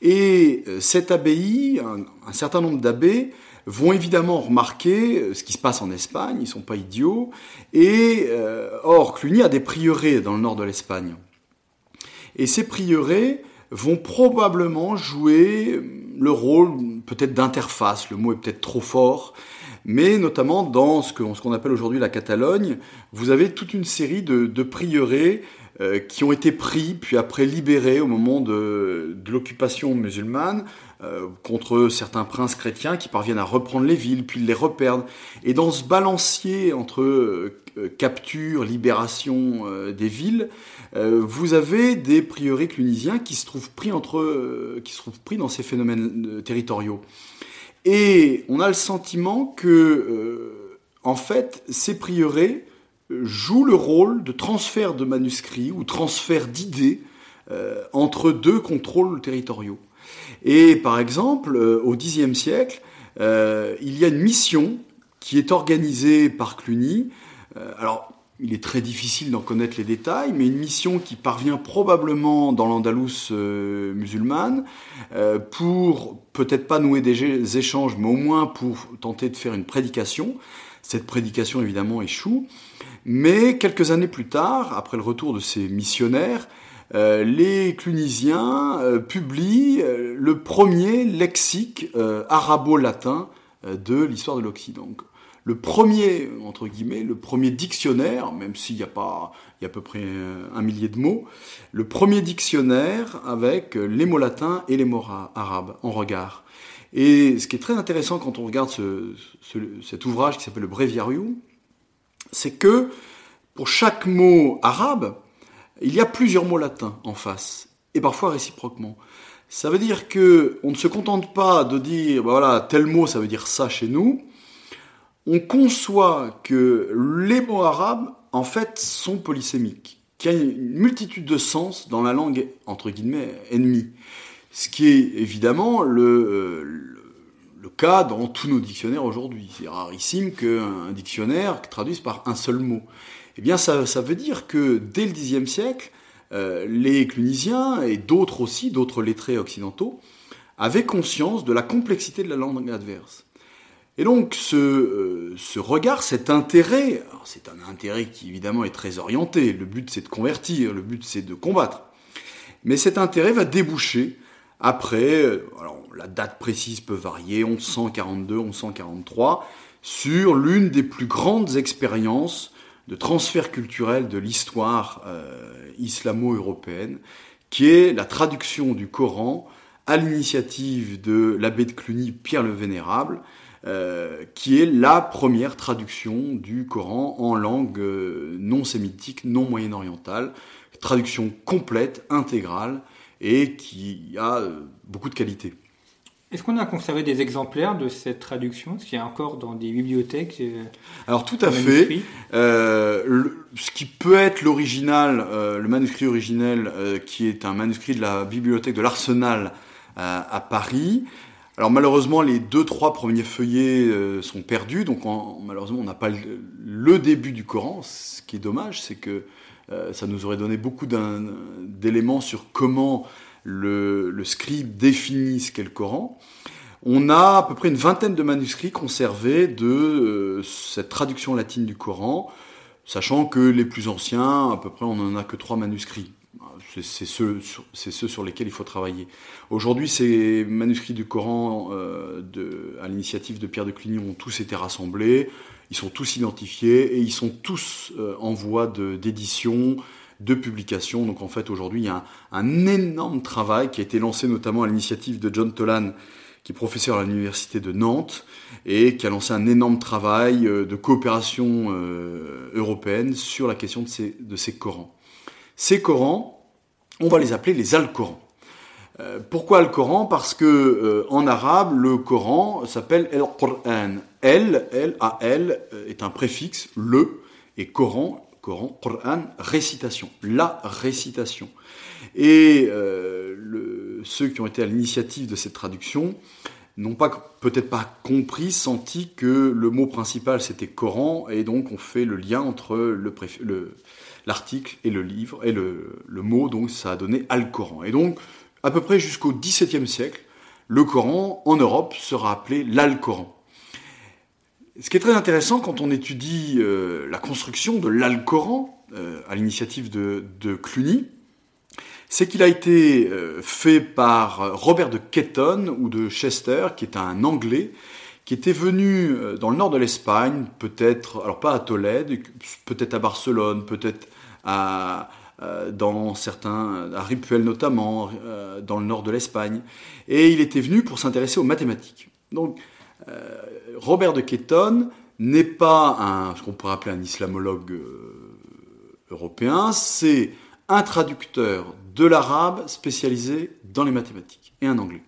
Et euh, cette abbaye, un, certain nombre d'abbés, vont évidemment remarquer euh, ce qui se passe en Espagne, ils sont pas idiots, et or Cluny a des prieurés dans le nord de l'Espagne. Et ces prieurés vont probablement jouer le rôle peut-être d'interface, le mot est peut-être trop fort, mais notamment dans ce qu'on appelle aujourd'hui la Catalogne, vous avez toute une série de, prieurés euh, qui ont été pris, puis après libérés au moment de, de l'occupation musulmane, euh, contre certains princes chrétiens qui parviennent à reprendre les villes, puis les reperdent. Et dans ce balancier entre euh, capture, libération des villes, vous avez des prieurés clunisiens qui se trouvent pris entre, qui se trouvent pris dans ces phénomènes territoriaux. Et on a le sentiment que, euh, en fait, ces prieurés jouent le rôle de transfert de manuscrits ou transfert d'idées euh, entre deux contrôles territoriaux. Et par exemple, euh, au Xe siècle, il y a une mission qui est organisée par Cluny. alors, il est très difficile d'en connaître les détails, mais une mission qui parvient probablement dans l'Andalous euh, musulmane euh, pour peut-être pas nouer des échanges, mais au moins pour tenter de faire une prédication. Cette prédication évidemment échoue, mais quelques années plus tard, après le retour de ces missionnaires, euh, les Clunisiens publient le premier lexique arabo-latin de l'histoire de l'Occident. Le premier, entre guillemets, le premier dictionnaire, même s'il n'y a pas, il y a à peu près un millier de mots, le premier dictionnaire avec les mots latins et les mots arabes en regard. Et ce qui est très intéressant quand on regarde cet ouvrage qui s'appelle le Breviarium, c'est que pour chaque mot arabe, il y a plusieurs mots latins en face, et parfois réciproquement. Ça veut dire que on ne se contente pas de dire bah voilà tel mot ça veut dire ça chez nous. On conçoit que les mots arabes en fait sont polysémiques, qu'il y a une multitude de sens dans la langue entre guillemets ennemie. Ce qui est évidemment le, cas dans tous nos dictionnaires aujourd'hui. C'est rarissime qu'un dictionnaire traduise par un seul mot. Eh bien, ça, ça veut dire que dès le Xe siècle, euh, les clunisiens et d'autres aussi, d'autres lettrés occidentaux, avaient conscience de la complexité de la langue adverse. Et donc ce, euh, ce regard, cet intérêt, c'est un intérêt qui évidemment est très orienté, le but c'est de convertir, le but c'est de combattre, mais cet intérêt va déboucher après, euh, la date précise peut varier, 1142, 1143, sur l'une des plus grandes expériences de transfert culturel de l'histoire euh, islamo-européenne, qui est la traduction du Coran à l'initiative de l'abbé de Cluny, Pierre le Vénérable, euh, qui est la première traduction du Coran en langue euh, non sémitique, non moyen-orientale, traduction complète, intégrale, et qui a beaucoup de qualité. Est-ce qu'on a conservé des exemplaires de cette traduction? Est-ce qu'il y a encore dans des bibliothèques euh, Alors tout à fait. Euh, ce qui peut être l'original, euh, le manuscrit originel, qui est un manuscrit de la bibliothèque de l'Arsenal à Paris. Alors malheureusement, les deux trois premiers feuillets sont perdus, donc malheureusement on n'a pas le, début du Coran. Ce qui est dommage, c'est que ça nous aurait donné beaucoup d'éléments sur comment le, scribe définit ce qu'est le Coran. On a à peu près une vingtaine de manuscrits conservés de euh, cette traduction latine du Coran, sachant que les plus anciens, à peu près, on n'en a que trois manuscrits. C'est ceux, sur lesquels il faut travailler. Aujourd'hui, ces manuscrits du Coran, euh, à l'initiative de Pierre de Cluny, ont tous été rassemblés, ils sont tous identifiés et ils sont tous euh, en voie d'édition de publications. Donc en fait aujourd'hui il y a un, énorme travail qui a été lancé notamment à l'initiative de John Tolan, qui est professeur à l'université de Nantes et qui a lancé un énorme travail euh, de coopération euh, européenne sur la question de ces, de ces Corans. Ces Corans, on va les appeler les Al-Corans. Euh, pourquoi Al-Coran Parce que en arabe, le Coran s'appelle El-Qur'an. El, L-A-L, est un préfixe, le, et Coran Coran, Coran, récitation, la récitation. Et euh, ceux qui ont été à l'initiative de cette traduction n'ont pas peut-être pas compris, senti que le mot principal c'était Coran, et donc on fait le lien entre l'article et le livre, et le, mot, donc ça a donné Al-Coran. Et donc, à peu près jusqu'au XVIIe siècle, le Coran en Europe sera appelé l'Al-Coran. Ce qui est très intéressant quand on étudie euh, la construction de l'Alcoran euh, à l'initiative de, Cluny, c'est qu'il a été euh, fait par Robert de Ketton ou de Chester, qui est un Anglais, qui était venu dans le nord de l'Espagne, peut-être, alors pas à Tolède, peut-être à Barcelone, peut-être à, dans certains, à Ripuel notamment, dans le nord de l'Espagne, et il était venu pour s'intéresser aux mathématiques. Donc, euh, Robert de Ketton n'est pas ce qu'on pourrait appeler un islamologue euh, européen, c'est un traducteur de l'arabe spécialisé dans les mathématiques et un anglais.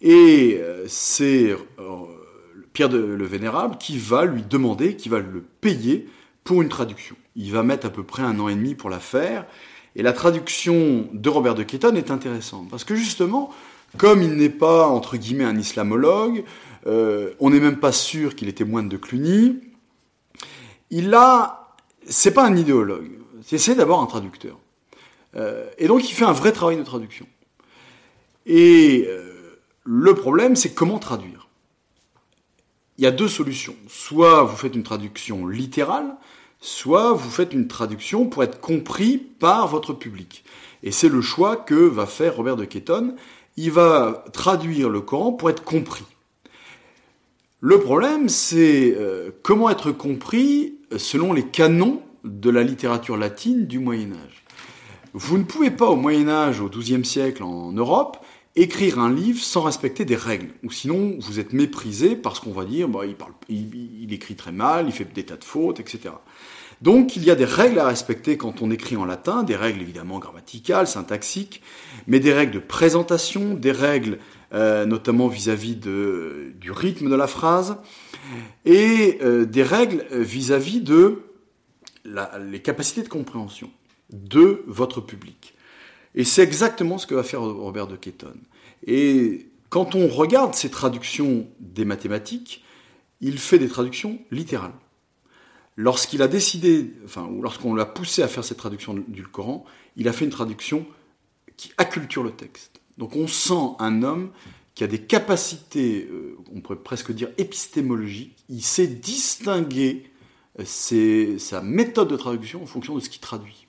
Et euh, c'est Pierre le Vénérable qui va lui demander, qui va le payer pour une traduction. Il va mettre à peu près un an et demi pour la faire. Et la traduction de Robert de Ketton est intéressante parce que justement, comme il n'est pas entre guillemets un islamologue, euh, on n'est même pas sûr qu'il était moine de Cluny. Il a, c'est pas un idéologue, c'est d'abord un traducteur. Euh, et donc il fait un vrai travail de traduction. Et euh, le problème, c'est comment traduire. Il y a deux solutions. Soit vous faites une traduction littérale, soit vous faites une traduction pour être compris par votre public. Et c'est le choix que va faire Robert de Ketton. Il va traduire le Coran pour être compris. Le problème, c'est euh, comment être compris selon les canons de la littérature latine du Moyen Âge. Vous ne pouvez pas au Moyen Âge, au XIIe siècle en Europe, écrire un livre sans respecter des règles. Ou sinon, vous êtes méprisé parce qu'on va dire, bah, il, parle, il, écrit très mal, il fait des tas de fautes, etc. Donc, il y a des règles à respecter quand on écrit en latin, des règles évidemment grammaticales, syntaxiques, mais des règles de présentation, des règles euh, notamment vis-à-vis de, du rythme de la phrase, et euh, des règles vis-à-vis de la, les capacités de compréhension de votre public. Et c'est exactement ce que va faire Robert de Ketton. Et quand on regarde ces traductions des mathématiques, il fait des traductions littérales. Lorsqu'il a décidé, enfin, ou lorsqu'on l'a poussé à faire cette traduction du Coran, il a fait une traduction qui acculture le texte. Donc on sent un homme qui a des capacités, euh, on pourrait presque dire épistémologiques. Il sait distinguer euh, sa méthode de traduction en fonction de ce qu'il traduit.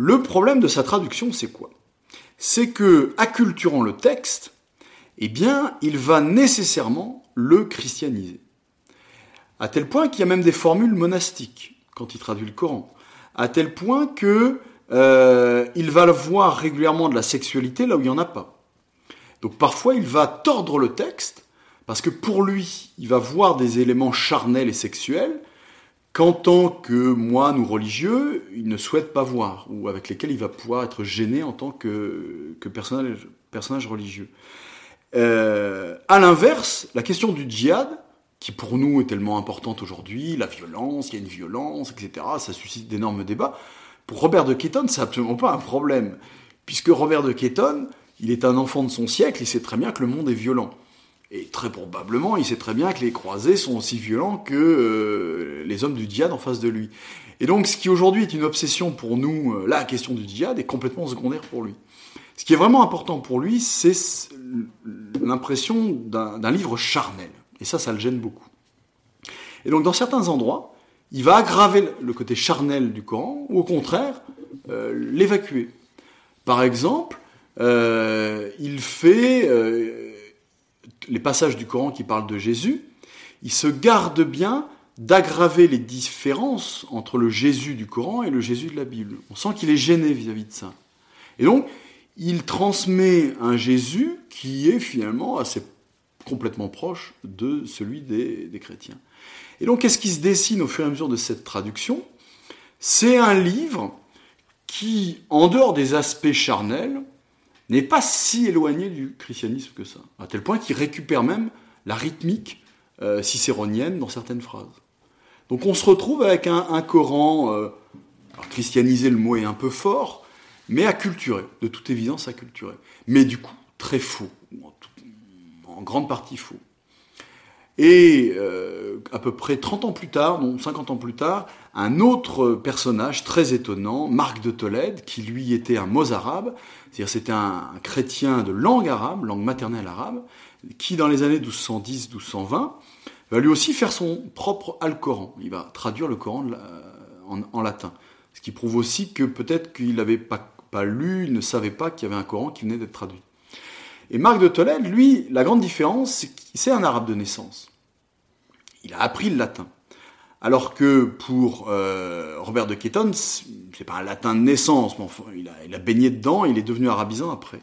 Le problème de sa traduction, c'est quoi? C'est que, acculturant le texte, eh bien, il va nécessairement le christianiser. À tel point qu'il y a même des formules monastiques quand il traduit le Coran. À tel point que euh, il va voir régulièrement de la sexualité là où il n'y en a pas. Donc parfois, il va tordre le texte parce que pour lui, il va voir des éléments charnels et sexuels qu'en tant que moine ou religieux, il ne souhaite pas voir, ou avec lesquels il va pouvoir être gêné en tant que, personnage, religieux. Euh, à l'inverse, la question du djihad, qui pour nous est tellement importante aujourd'hui, la violence, il y a une violence, etc., ça suscite d'énormes débats. Pour Robert de Ketton, c'est absolument pas un problème, puisque Robert de Ketton, il est un enfant de son siècle, il sait très bien que le monde est violent. Et très probablement, il sait très bien que les croisés sont aussi violents que euh, les hommes du djihad en face de lui. Et donc, ce qui aujourd'hui est une obsession pour nous, euh, la question du djihad est complètement secondaire pour lui. Ce qui est vraiment important pour lui, c'est l'impression d'un livre charnel. Et ça, ça le gêne beaucoup. Et donc, dans certains endroits, il va aggraver le côté charnel du Coran, ou au contraire, euh, l'évacuer. Par exemple, il fait les passages du Coran qui parlent de Jésus, il se garde bien d'aggraver les différences entre le Jésus du Coran et le Jésus de la Bible. On sent qu'il est gêné vis-à-vis de ça. Et donc, il transmet un Jésus qui est finalement assez complètement proche de celui des, des chrétiens. Et donc, qu'est-ce qui se dessine au fur et à mesure de cette traduction? C'est un livre qui, en dehors des aspects charnels, n'est pas si éloigné du christianisme que ça, à tel point qu'il récupère même la rythmique euh, cicéronienne dans certaines phrases. Donc on se retrouve avec un, Coran, euh, alors christianiser le mot est un peu fort, mais acculturé, de toute évidence acculturé. Mais du coup, très faux, en, grande partie faux. Et euh, à peu près 30 ans plus tard, non 50 ans plus tard, un autre personnage très étonnant, Marc de Tolède, qui lui était un mozarabe, c'est-à-dire c'était un, chrétien de langue arabe, langue maternelle arabe, qui dans les années 1210-1220 va lui aussi faire son propre Al-Coran. Il va traduire le Coran en, latin. Ce qui prouve aussi que peut-être qu'il n'avait pas, pas lu, il ne savait pas qu'il y avait un Coran qui venait d'être traduit. Et Marc de Tolède, lui, la grande différence, c'est qu'il c'est un arabe de naissance. Il a appris le latin. Alors que pour euh, Robert de Ketton, c'est pas un latin de naissance, mais enfin, il, a, il, a, baigné dedans, il est devenu arabisant après.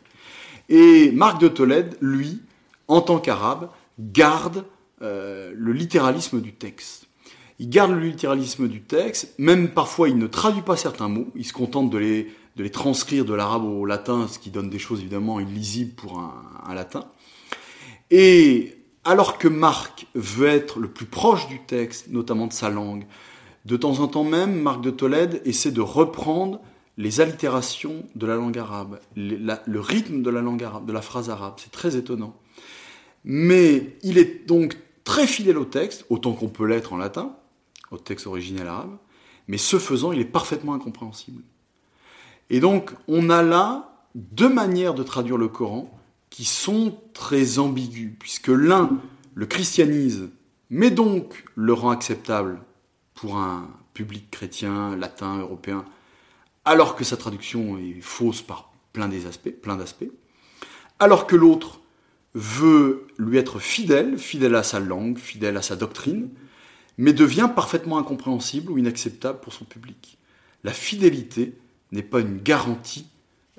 Et Marc de Tolède, lui, en tant qu'arabe, garde euh, le littéralisme du texte. Il garde le littéralisme du texte, même parfois il ne traduit pas certains mots, il se contente de les, de les transcrire de l'arabe au latin, ce qui donne des choses évidemment illisibles pour un, un latin. Et alors que Marc veut être le plus proche du texte, notamment de sa langue, de temps en temps même, Marc de Tolède essaie de reprendre les allitérations de la langue arabe, le rythme de la langue arabe, de la phrase arabe. C'est très étonnant. Mais il est donc très fidèle au texte, autant qu'on peut l'être en latin, au texte originel arabe, mais ce faisant, il est parfaitement incompréhensible. Et donc, on a là deux manières de traduire le Coran qui sont très ambigus, puisque l'un le christianise, mais donc le rend acceptable pour un public chrétien, latin, européen, alors que sa traduction est fausse par plein des aspects, plein d'aspects, alors que l'autre veut lui être fidèle, fidèle à sa langue, fidèle à sa doctrine, mais devient parfaitement incompréhensible ou inacceptable pour son public. La fidélité n'est pas une garantie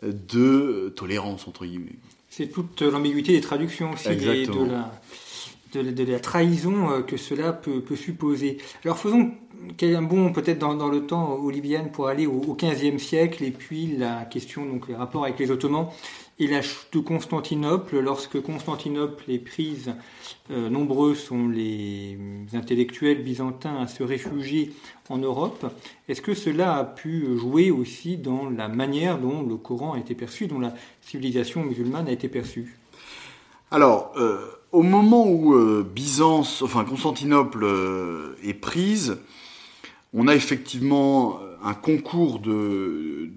de tolérance, entre guillemets. C'est toute l'ambiguïté des traductions aussi, et de la, de, la trahison euh, que cela peut, supposer. Alors faisons un bond peut-être dans, le temps, Oliviane, pour aller au, XVe siècle, et puis la question, donc les rapports avec les Ottomans et la chute de Constantinople. Lorsque Constantinople est prise, euh, nombreux sont les intellectuels byzantins à se réfugier en Europe. Est-ce que cela a pu jouer aussi dans la manière dont le Coran a été perçu, dont la civilisation musulmane a été perçue? Alors, euh, au moment où euh, Byzance, enfin Constantinople est prise, on a effectivement un concours de,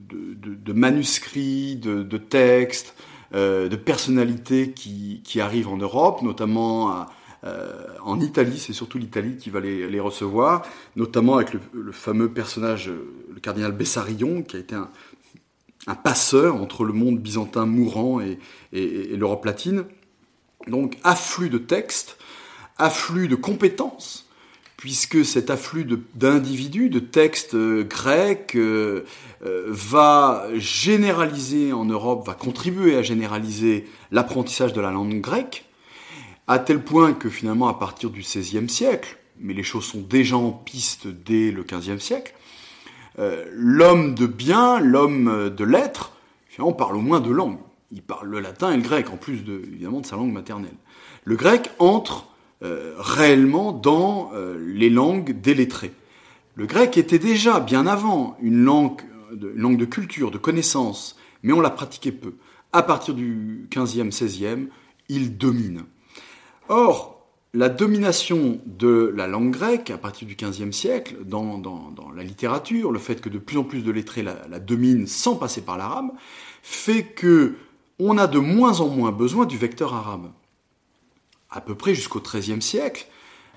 manuscrits, de, textes, de personnalités qui, arrivent en Europe, notamment en Italie, c'est surtout l'Italie qui va les, recevoir, notamment avec le, fameux personnage, le cardinal Bessarion, qui a été un, passeur entre le monde byzantin mourant et l'Europe latine. Donc afflux de textes, afflux de compétences, puisque cet afflux d'individus, de, textes euh, grecs, euh, euh, va généraliser en Europe, va contribuer à généraliser l'apprentissage de la langue grecque, à tel point que finalement à partir du XVIe siècle, mais les choses sont déjà en piste dès le XVe siècle, l'homme de bien, l'homme de lettres, finalement parle au moins de langues il parle le latin et le grec, en plus de, évidemment de sa langue maternelle. Le grec entre euh, réellement dans euh, les langues lettrés. Le grec était déjà, bien avant, une langue, de, langue de culture, de connaissance, mais on la pratiquait peu. À partir du 15e, 16e, il domine. Or, la domination de la langue grecque à partir du XVe siècle dans, dans, la littérature, le fait que de plus en plus de lettrés la, la dominent sans passer par l'arabe, fait que on a de moins en moins besoin du vecteur arabe. À peu près jusqu'au XIIIe siècle,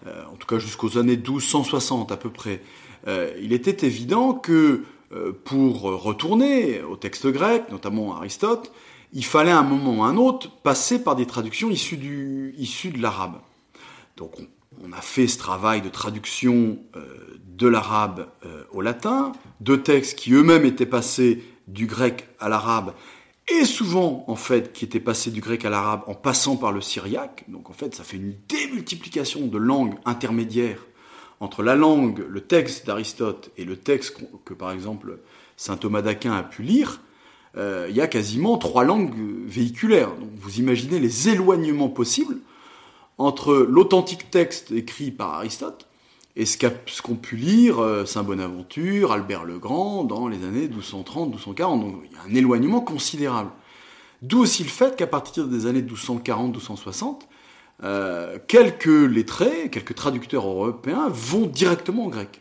euh, en tout cas jusqu'aux années 1260 à peu près, euh, il était évident que euh, pour retourner au texte grec, notamment Aristote, il fallait à un moment ou à un autre passer par des traductions issues, de l'arabe. Donc on, on, a fait ce travail de traduction de l'arabe au latin, de textes qui eux-mêmes étaient passés du grec à l'arabe et souvent, en fait, qui était passé du grec à l'arabe en passant par le syriaque. Donc, en fait, ça fait une démultiplication de langues intermédiaires entre la langue, le texte d'Aristote et le texte que, par exemple, saint Thomas d'Aquin a pu lire. Euh, il y a quasiment trois langues véhiculaires. Donc, vous imaginez les éloignements possibles entre l'authentique texte écrit par Aristote et ce qu'ont pu lire euh, Saint Bonaventure, Albert le Grand dans les années 1230-1240. Donc il y a un éloignement considérable. D'où aussi le fait qu'à partir des années 1240-1260, euh, quelques lettrés, quelques traducteurs européens vont directement au grec.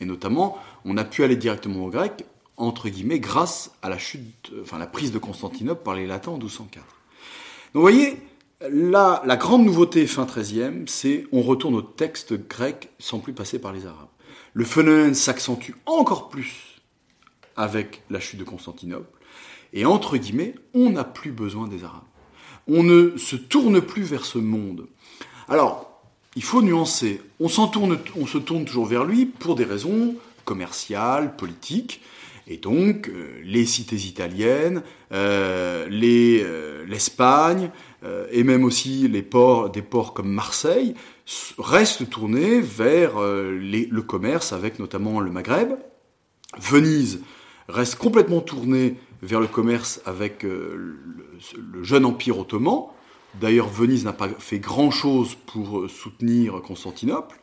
Et notamment, on a pu aller directement au grec, entre guillemets, grâce à la chute, la prise de Constantinople par les latins en 1204. Donc vous voyez, la, grande nouveauté fin 13e, c'est on retourne au texte grec sans plus passer par les Arabes. Le phénomène s'accentue encore plus avec la chute de Constantinople. Et entre guillemets, on n'a plus besoin des Arabes. On ne se tourne plus vers ce monde. Alors, il faut nuancer. On se tourne toujours vers lui pour des raisons commerciales, politiques. Et donc, euh, les cités italiennes, euh, euh, l'Espagne, et même aussi les ports, des ports comme Marseille, restent tournés vers le commerce avec notamment le Maghreb. Venise reste complètement tournée vers le commerce avec le, jeune empire ottoman. D'ailleurs, Venise n'a pas fait grand-chose pour soutenir Constantinople.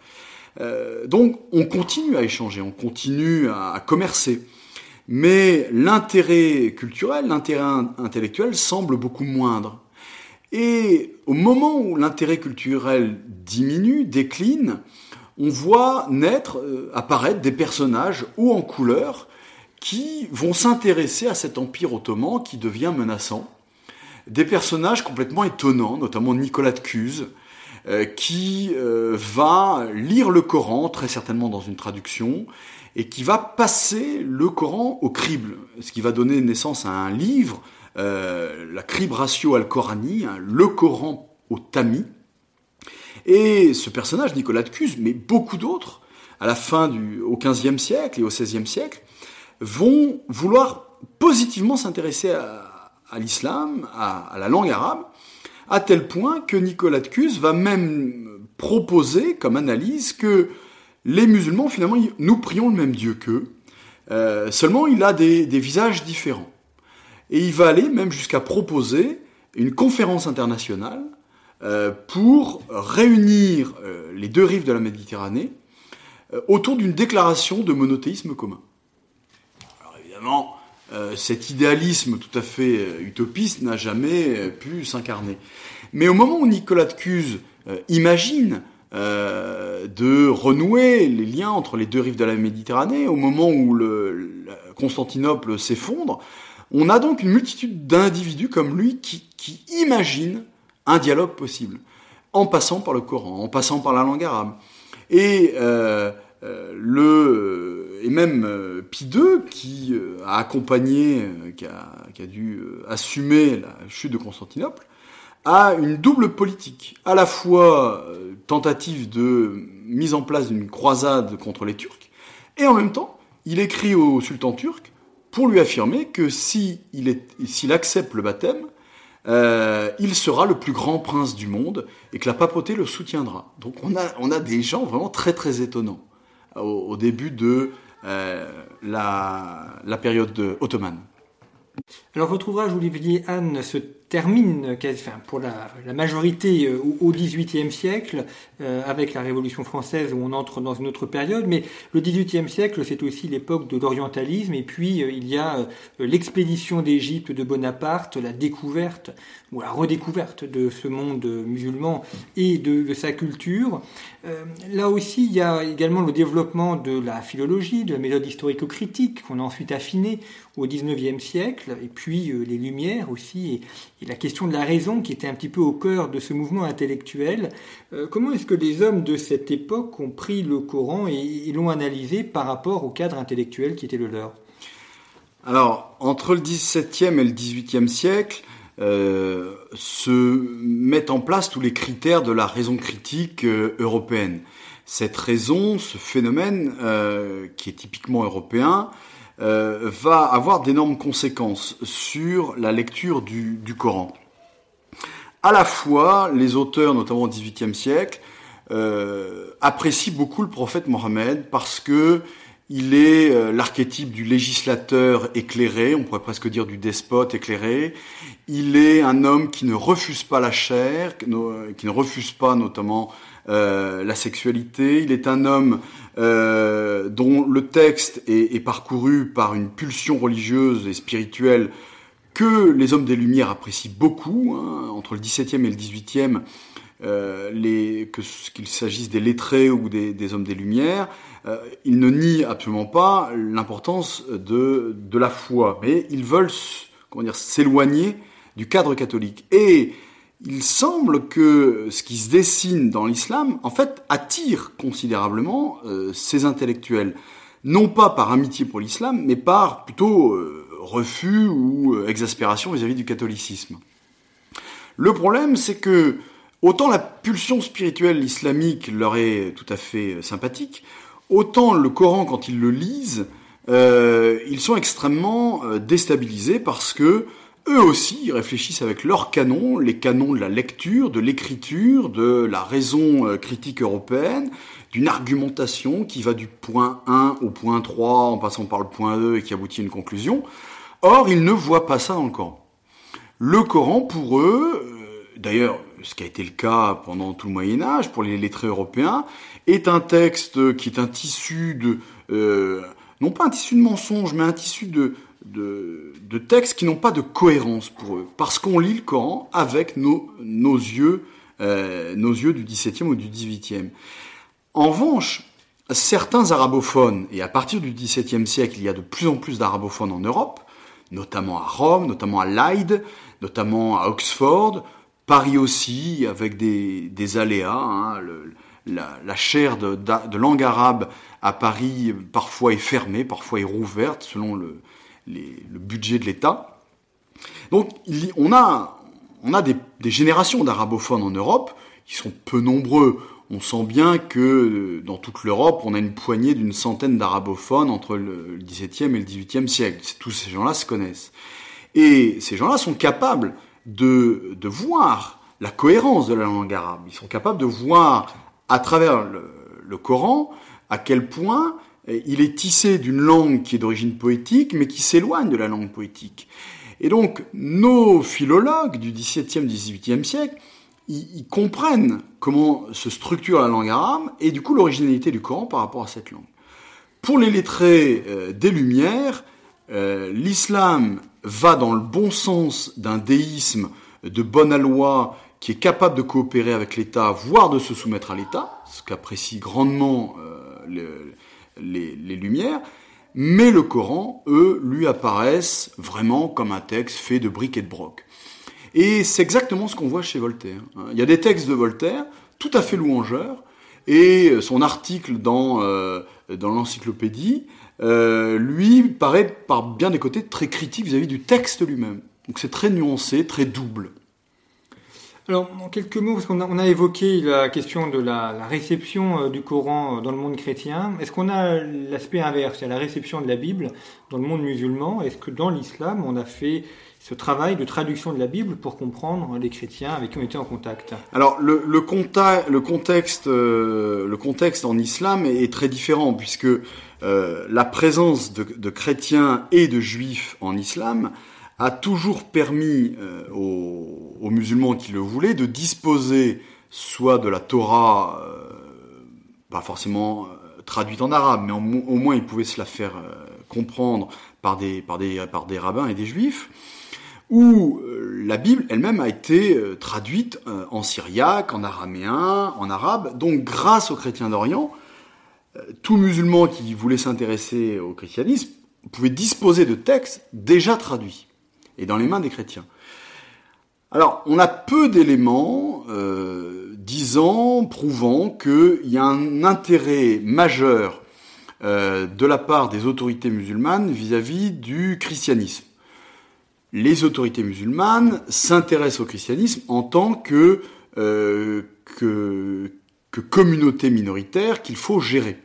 donc, on continue à échanger, on continue à commercer. Mais l'intérêt culturel, l'intérêt intellectuel semble beaucoup moindre. Et au moment où l'intérêt culturel diminue, décline, on voit naître, euh, apparaître des personnages hauts en couleur qui vont s'intéresser à cet empire ottoman qui devient menaçant. Des personnages complètement étonnants, notamment Nicolas de Cuse, euh, qui euh, va lire le Coran, très certainement dans une traduction, et qui va passer le Coran au crible, ce qui va donner naissance à un livre la Crib Ratio al-Korani, hein, le Coran au tamis. Et ce personnage, Nicolas de Cuse, mais beaucoup d'autres, à la fin du, au XVe siècle et au XVIe siècle, vont vouloir positivement s'intéresser à, l'islam, à, la langue arabe, à tel point que Nicolas de Cuse va même proposer comme analyse que les musulmans, finalement, nous prions le même Dieu qu'eux, euh, seulement il a des, visages différents. Et il va aller même jusqu'à proposer une conférence internationale euh, pour réunir euh, les deux rives de la Méditerranée autour d'une déclaration de monothéisme commun. Alors évidemment, cet idéalisme tout à fait utopiste n'a jamais pu s'incarner. Mais au moment où Nicolas de Cuse imagine euh, de renouer les liens entre les deux rives de la Méditerranée au moment où le, Constantinople s'effondre. On a donc une multitude d'individus comme lui qui, imaginent un dialogue possible, en passant par le Coran, en passant par la langue arabe. Et euh, euh le et même euh, Pie II qui a accompagné, qui a dû assumer la chute de Constantinople, a une double politique, à la fois euh, tentative de mise en place d'une croisade contre les Turcs, et en même temps, il écrit au sultan turc pour lui affirmer que s'il si accepte le baptême, euh, il sera le plus grand prince du monde et que la papauté le soutiendra. Donc on a, on a des gens vraiment très très étonnants au, début de euh, la, la période ottomane. Alors votre ouvrage, Olivier Anne, se termine enfin, pour la, majorité euh, au XVIIIe siècle, euh, avec la Révolution française où on entre dans une autre période, mais le XVIIIe siècle, c'est aussi l'époque de l'orientalisme, et puis euh, il y a l'expédition d'Égypte de Bonaparte, la découverte ou la redécouverte de ce monde musulman et de, sa culture. là aussi, il y a également le développement de la philologie, de la méthode historico-critique qu'on a ensuite affinée au XIXe siècle, et puis les Lumières aussi, la question de la raison qui était un petit peu au cœur de ce mouvement intellectuel. Euh, comment est-ce que les hommes de cette époque ont pris le Coran et, l'ont analysé par rapport au cadre intellectuel qui était le leur? Alors, entre le XVIIe et le XVIIIe siècle, euh, se mettent en place tous les critères de la raison critique euh, européenne. Cette raison, ce phénomène qui est typiquement européen, euh, va avoir d'énormes conséquences sur la lecture du, du, Coran. À la fois, les auteurs, notamment au XVIIIe siècle, euh, apprécient beaucoup le prophète Mohammed parce que il est euh, l'archétype du législateur éclairé, on pourrait presque dire du despote éclairé. Il est un homme qui ne refuse pas la chair, qui ne refuse pas notamment euh, la sexualité. Il est un homme euh, dont le texte est, parcouru par une pulsion religieuse et spirituelle que les hommes des Lumières apprécient beaucoup. Hein, entre le XVIIe et le XVIIIe, euh, qu'il s'agisse des lettrés ou des, hommes des Lumières, euh, ils ne nient absolument pas l'importance de, de la foi, mais ils veulent s'éloigner du cadre catholique. Et il semble que ce qui se dessine dans l'islam, en fait, attire considérablement euh, ces intellectuels, non pas par amitié pour l'islam, mais par plutôt euh, refus ou euh, exaspération vis-à-vis du catholicisme. Le problème, c'est que autant la pulsion spirituelle islamique leur est tout à fait sympathique, autant le Coran, quand ils le lisent, ils sont extrêmement déstabilisés parce que eux aussi réfléchissent avec leurs canons, les canons de la lecture, de l'écriture, de la raison euh, critique européenne, d'une argumentation qui va du point 1 au point 3 en passant par le point 2 et qui aboutit à une conclusion. Or, ils ne voient pas ça dans le Coran. Le Coran, pour eux, euh, d'ailleurs, ce qui a été le cas pendant tout le Moyen Âge pour les lettrés européens, est un texte qui est un tissu de... Euh, non pas un tissu de mensonges, mais un tissu de, de, textes qui n'ont pas de cohérence pour eux, parce qu'on lit le Coran avec nos, nos yeux, euh, nos yeux du XVIIe ou du XVIIIe. En revanche, certains arabophones, et à partir du XVIIe siècle, il y a de plus en plus d'arabophones en Europe, notamment à Rome, notamment à Leyde, notamment à Oxford, Paris aussi, avec des, des aléas. Hein, la, chaire de, de, langue arabe à Paris parfois est fermée, parfois est rouverte, selon le, le budget de l'État. Donc on a, on a des, générations d'arabophones en Europe, qui sont peu nombreux. On sent bien que euh, dans toute l'Europe, on a une poignée d'une centaine d'arabophones entre le XVIIe et le XVIIIe siècle. Tous ces gens-là se connaissent. Et ces gens-là sont capables de, de voir la cohérence de la langue arabe. Ils sont capables de voir à travers le, Coran à quel point il est tissé d'une langue qui est d'origine poétique, mais qui s'éloigne de la langue poétique. Et donc, nos philologues du XVIIe, XVIIIe siècle, ils, comprennent comment se structure la langue arabe et du coup l'originalité du Coran par rapport à cette langue. Pour les lettrés euh, des Lumières, euh, l'islam va dans le bon sens d'un déisme de bonne loi qui est capable de coopérer avec l'État, voire de se soumettre à l'État, ce qu'apprécient grandement euh, les, Lumières, mais le Coran, eux, lui apparaissent vraiment comme un texte fait de briques et de broc. Et c'est exactement ce qu'on voit chez Voltaire. Il y a des textes de Voltaire tout à fait louangeurs, et son article dans, euh, dans l'encyclopédie, euh, lui, paraît par bien des côtés très critique vis-à-vis du texte lui-même. Donc c'est très nuancé, très double. Alors, en quelques mots, parce qu'on a, on a évoqué la question de la, la réception euh, du Coran euh, dans le monde chrétien, est-ce qu'on a l'aspect inverse, la réception de la Bible dans le monde musulman? Est-ce que dans l'islam, on a fait ce travail de traduction de la Bible pour comprendre les chrétiens avec qui on était en contact? Alors, le, le, le contexte, euh, le contexte en islam est, est très différent, puisque euh, la présence de, de, chrétiens et de juifs en islam a toujours permis euh, aux, musulmans qui le voulaient de disposer soit de la Torah, euh, pas forcément euh, traduite en arabe, mais au moins ils pouvaient se la faire comprendre par des, par, des, par des rabbins et des juifs, ou euh, la Bible elle-même a été traduite en syriaque, en araméen, en arabe. Donc grâce aux chrétiens d'Orient, tout musulman qui voulait s'intéresser au christianisme pouvait disposer de textes déjà traduits et dans les mains des chrétiens. Alors, on a peu d'éléments euh, disant, prouvant qu'il y a un intérêt majeur euh, de la part des autorités musulmanes vis-à-vis -vis du christianisme. Les autorités musulmanes s'intéressent au christianisme en tant que, euh, que communauté minoritaire qu'il faut gérer.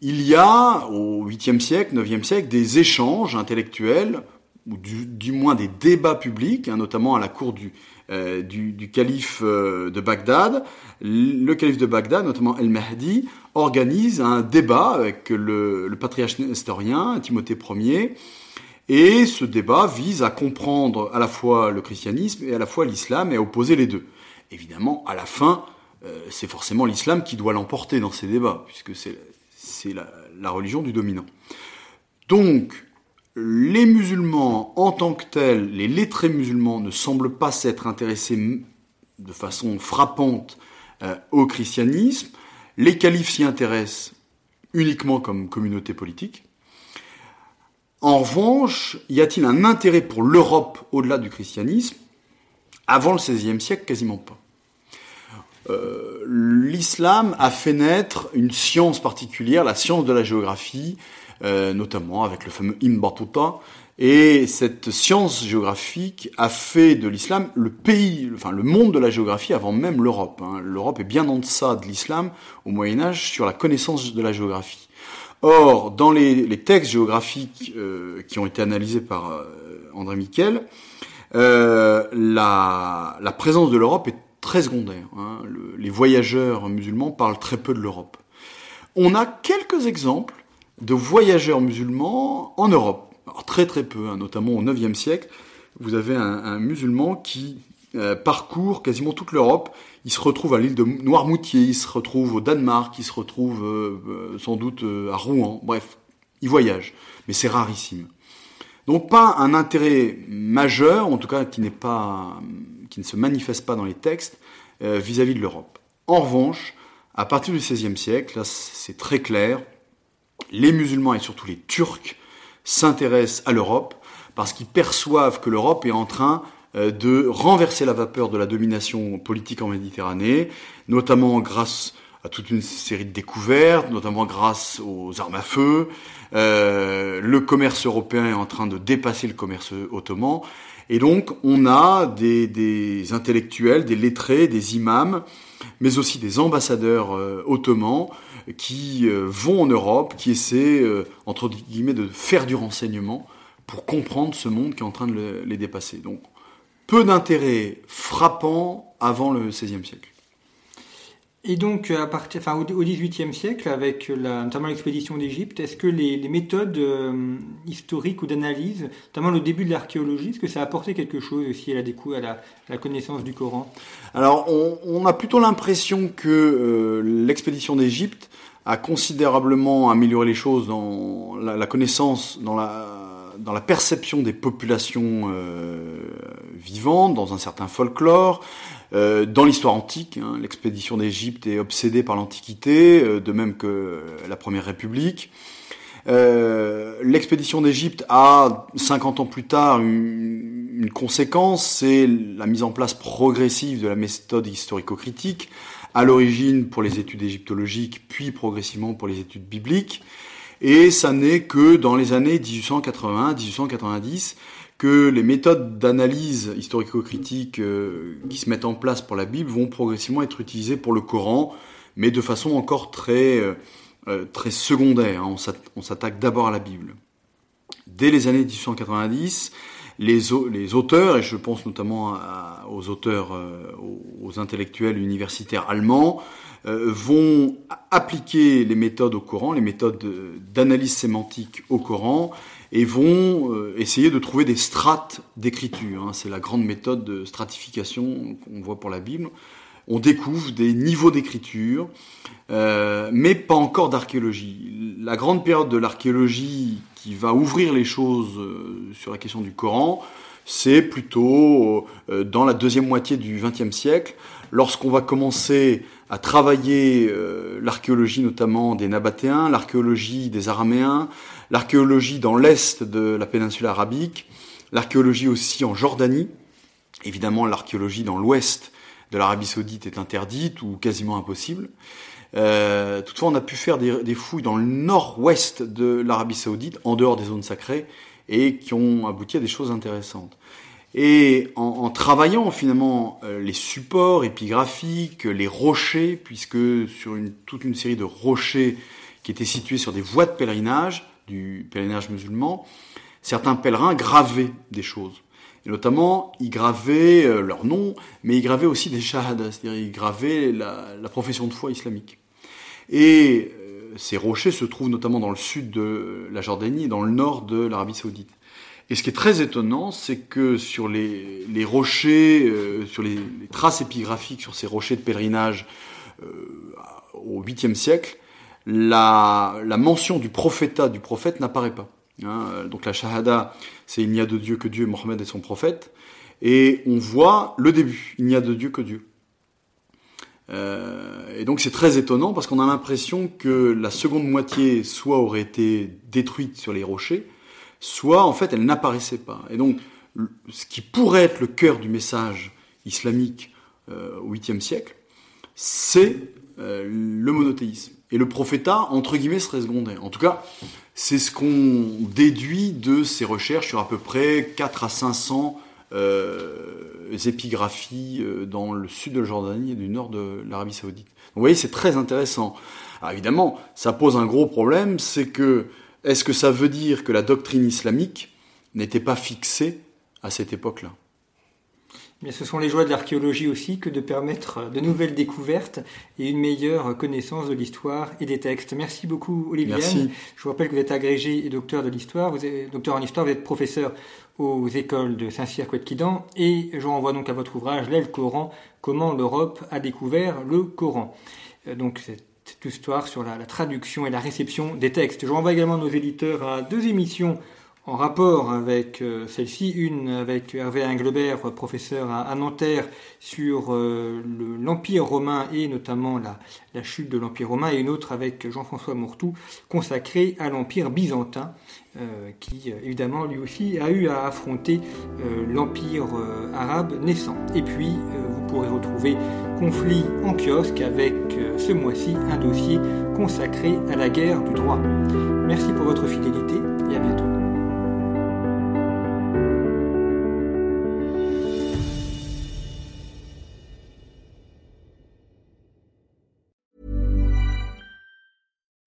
Il y a, au 8e siècle, 9e siècle, des échanges intellectuels ou du, moins des débats publics, hein, notamment à la cour du, euh, calife euh, de Bagdad. Le calife de Bagdad, notamment El Mahdi, organise un débat avec le, le patriarche nestorien, Timothée Ier, et ce débat vise à comprendre à la fois le christianisme et à la fois l'islam et à opposer les deux. Évidemment, à la fin, euh, c'est forcément l'islam qui doit l'emporter dans ces débats, puisque c'est la, la religion du dominant. Donc, les musulmans en tant que tels, les lettrés musulmans ne semblent pas s'être intéressés de façon frappante euh, au christianisme. Les califes s'y intéressent uniquement comme communauté politique. En revanche, y a-t-il un intérêt pour l'Europe au-delà du christianisme? Avant le XVIe siècle, quasiment pas. Euh, L'islam a fait naître une science particulière, la science de la géographie, notamment avec le fameux Ibn Battuta. Et cette science géographique a fait de l'islam le pays, enfin le monde de la géographie avant même l'Europe. Hein. L'Europe est bien en deçà de l'islam au Moyen Âge sur la connaissance de la géographie. Or, dans les, les textes géographiques euh, qui ont été analysés par euh, André Miquel, euh, la, la, présence de l'Europe est très secondaire. Hein. Le, les voyageurs musulmans parlent très peu de l'Europe. On a quelques exemples de voyageurs musulmans en Europe. Alors, très très peu, hein, notamment au IXe siècle. Vous avez un, musulman qui euh, parcourt quasiment toute l'Europe. Il se retrouve à l'île de Noirmoutier, il se retrouve au Danemark, il se retrouve euh, euh sans doute à Rouen. Bref, il voyage, mais c'est rarissime. Donc pas un intérêt majeur, en tout cas qui n'est pas, qui ne se manifeste pas dans les textes vis-à-vis -vis de l'Europe. En revanche, à partir du XVIe siècle, là c'est très clair, les musulmans et surtout les Turcs s'intéressent à l'Europe parce qu'ils perçoivent que l'Europe est en train euh, de renverser la vapeur de la domination politique en Méditerranée, notamment grâce à toute une série de découvertes, notamment grâce aux armes à feu. Euh, le commerce européen est en train de dépasser le commerce ottoman. Et donc, on a des, intellectuels, des lettrés, des imams, mais aussi des ambassadeurs euh, ottomans qui euh, vont en Europe, qui essaient, euh, entre guillemets, de faire du renseignement pour comprendre ce monde qui est en train de les dépasser. Donc, peu d'intérêt frappant avant le XVIe siècle. Et donc, à partir, enfin, au XVIIIe siècle, avec la, notamment l'expédition d'Égypte, est-ce que les, les méthodes euh, historiques ou d'analyse, notamment le début de l'archéologie, est-ce que ça a apporté quelque chose aussi à la découverte, à la, la, connaissance du Coran? Alors, on, on, a plutôt l'impression que euh, l'expédition d'Égypte a considérablement amélioré les choses dans la, connaissance, dans la, perception des populations euh, vivantes, dans un certain folklore, euh, dans l'histoire antique, hein, l'expédition d'Égypte est obsédée par l'Antiquité, euh, de même que la Première République. Euh, l'expédition d'Égypte a, 50 ans plus tard, une conséquence, c'est la mise en place progressive de la méthode historico-critique, à l'origine pour les études égyptologiques, puis progressivement pour les études bibliques. Et ça n'est que dans les années 1880-1890 que les méthodes d'analyse historico-critique euh, qui se mettent en place pour la Bible vont progressivement être utilisées pour le Coran, mais de façon encore très, euh, euh très secondaire. Hein. On s'attaque d'abord à la Bible. Dès les années 1890, les, auteurs, et je pense notamment aux auteurs, euh, aux intellectuels universitaires allemands, euh, vont appliquer les méthodes au Coran, les méthodes d'analyse sémantique au Coran, et vont euh, essayer de trouver des strates d'écriture. Hein. C'est la grande méthode de stratification qu'on voit pour la Bible. On découvre des niveaux d'écriture, mais pas encore d'archéologie. La grande période de l'archéologie qui va ouvrir les choses euh, sur la question du Coran, c'est plutôt euh, dans la deuxième moitié du XXe siècle, lorsqu'on va commencer à travailler euh, l'archéologie notamment des Nabatéens, l'archéologie des Araméens, l'archéologie dans l'est de la péninsule arabique, l'archéologie aussi en Jordanie. Évidemment, l'archéologie dans l'ouest de l'Arabie saoudite est interdite ou quasiment impossible. Euh, toutefois, on a pu faire des, des fouilles dans le nord-ouest de l'Arabie saoudite, en dehors des zones sacrées, et qui ont abouti à des choses intéressantes. Et en, en travaillant finalement euh, les supports épigraphiques, les rochers, puisque sur une, toute une série de rochers qui étaient situés sur des voies de pèlerinage, du pèlerinage musulman, certains pèlerins gravaient des choses. Et notamment, ils gravaient euh, leur nom, mais ils gravaient aussi des shahadas, c'est-à-dire ils gravaient la, la, profession de foi islamique. Et euh, ces rochers se trouvent notamment dans le sud de la Jordanie et dans le nord de l'Arabie saoudite. Et ce qui est très étonnant, c'est que sur les, rochers, euh, sur les, traces épigraphiques sur ces rochers de pèlerinage euh, au 8e siècle, la, la, mention du prophétat du prophète n'apparaît pas. Hein. Donc la shahada, c'est il n'y a de Dieu que Dieu, Mohammed est son prophète. Et on voit le début, il n'y a de Dieu que Dieu. Euh, et donc c'est très étonnant parce qu'on a l'impression que la seconde moitié soit aurait été détruite sur les rochers, soit en fait elle n'apparaissait pas. Et donc ce qui pourrait être le cœur du message islamique euh, au 8e siècle, c'est euh, le monothéisme. Et le prophétat, entre guillemets, serait secondaire. En tout cas, c'est ce qu'on déduit de ces recherches sur à peu près 4 à 500 euh, épigraphies euh, dans le sud de la Jordanie et du nord de l'Arabie saoudite. Donc, vous voyez, c'est très intéressant. Alors évidemment, ça pose un gros problème, c'est que est-ce que ça veut dire que la doctrine islamique n'était pas fixée à cette époque-là? Mais ce sont les joies de l'archéologie aussi que de permettre de nouvelles découvertes et une meilleure connaissance de l'histoire et des textes. Merci beaucoup Olivier. Merci. Je vous rappelle que vous êtes agrégé et docteur de l'histoire, vous êtes docteur en histoire, vous êtes professeur aux écoles de Saint-Cyr Kidan et je renvoie donc à votre ouvrage L'aile Coran, comment l'Europe a découvert le Coran. Euh, donc cette histoire sur la, la, traduction et la réception des textes. Je renvoie également nos éditeurs à deux émissions en rapport avec euh, celle-ci, une avec Hervé Englebert, professeur à, Nanterre, sur euh, l'Empire romain et notamment la, la chute de l'Empire romain, et une autre avec Jean-François Mortou, consacrée à l'Empire byzantin, euh, qui évidemment lui aussi a eu à affronter l'Empire arabe naissant. Et puis, vous pourrez retrouver Conflit en kiosque avec ce mois-ci un dossier consacré à la guerre du droit. Merci pour votre fidélité et à bientôt.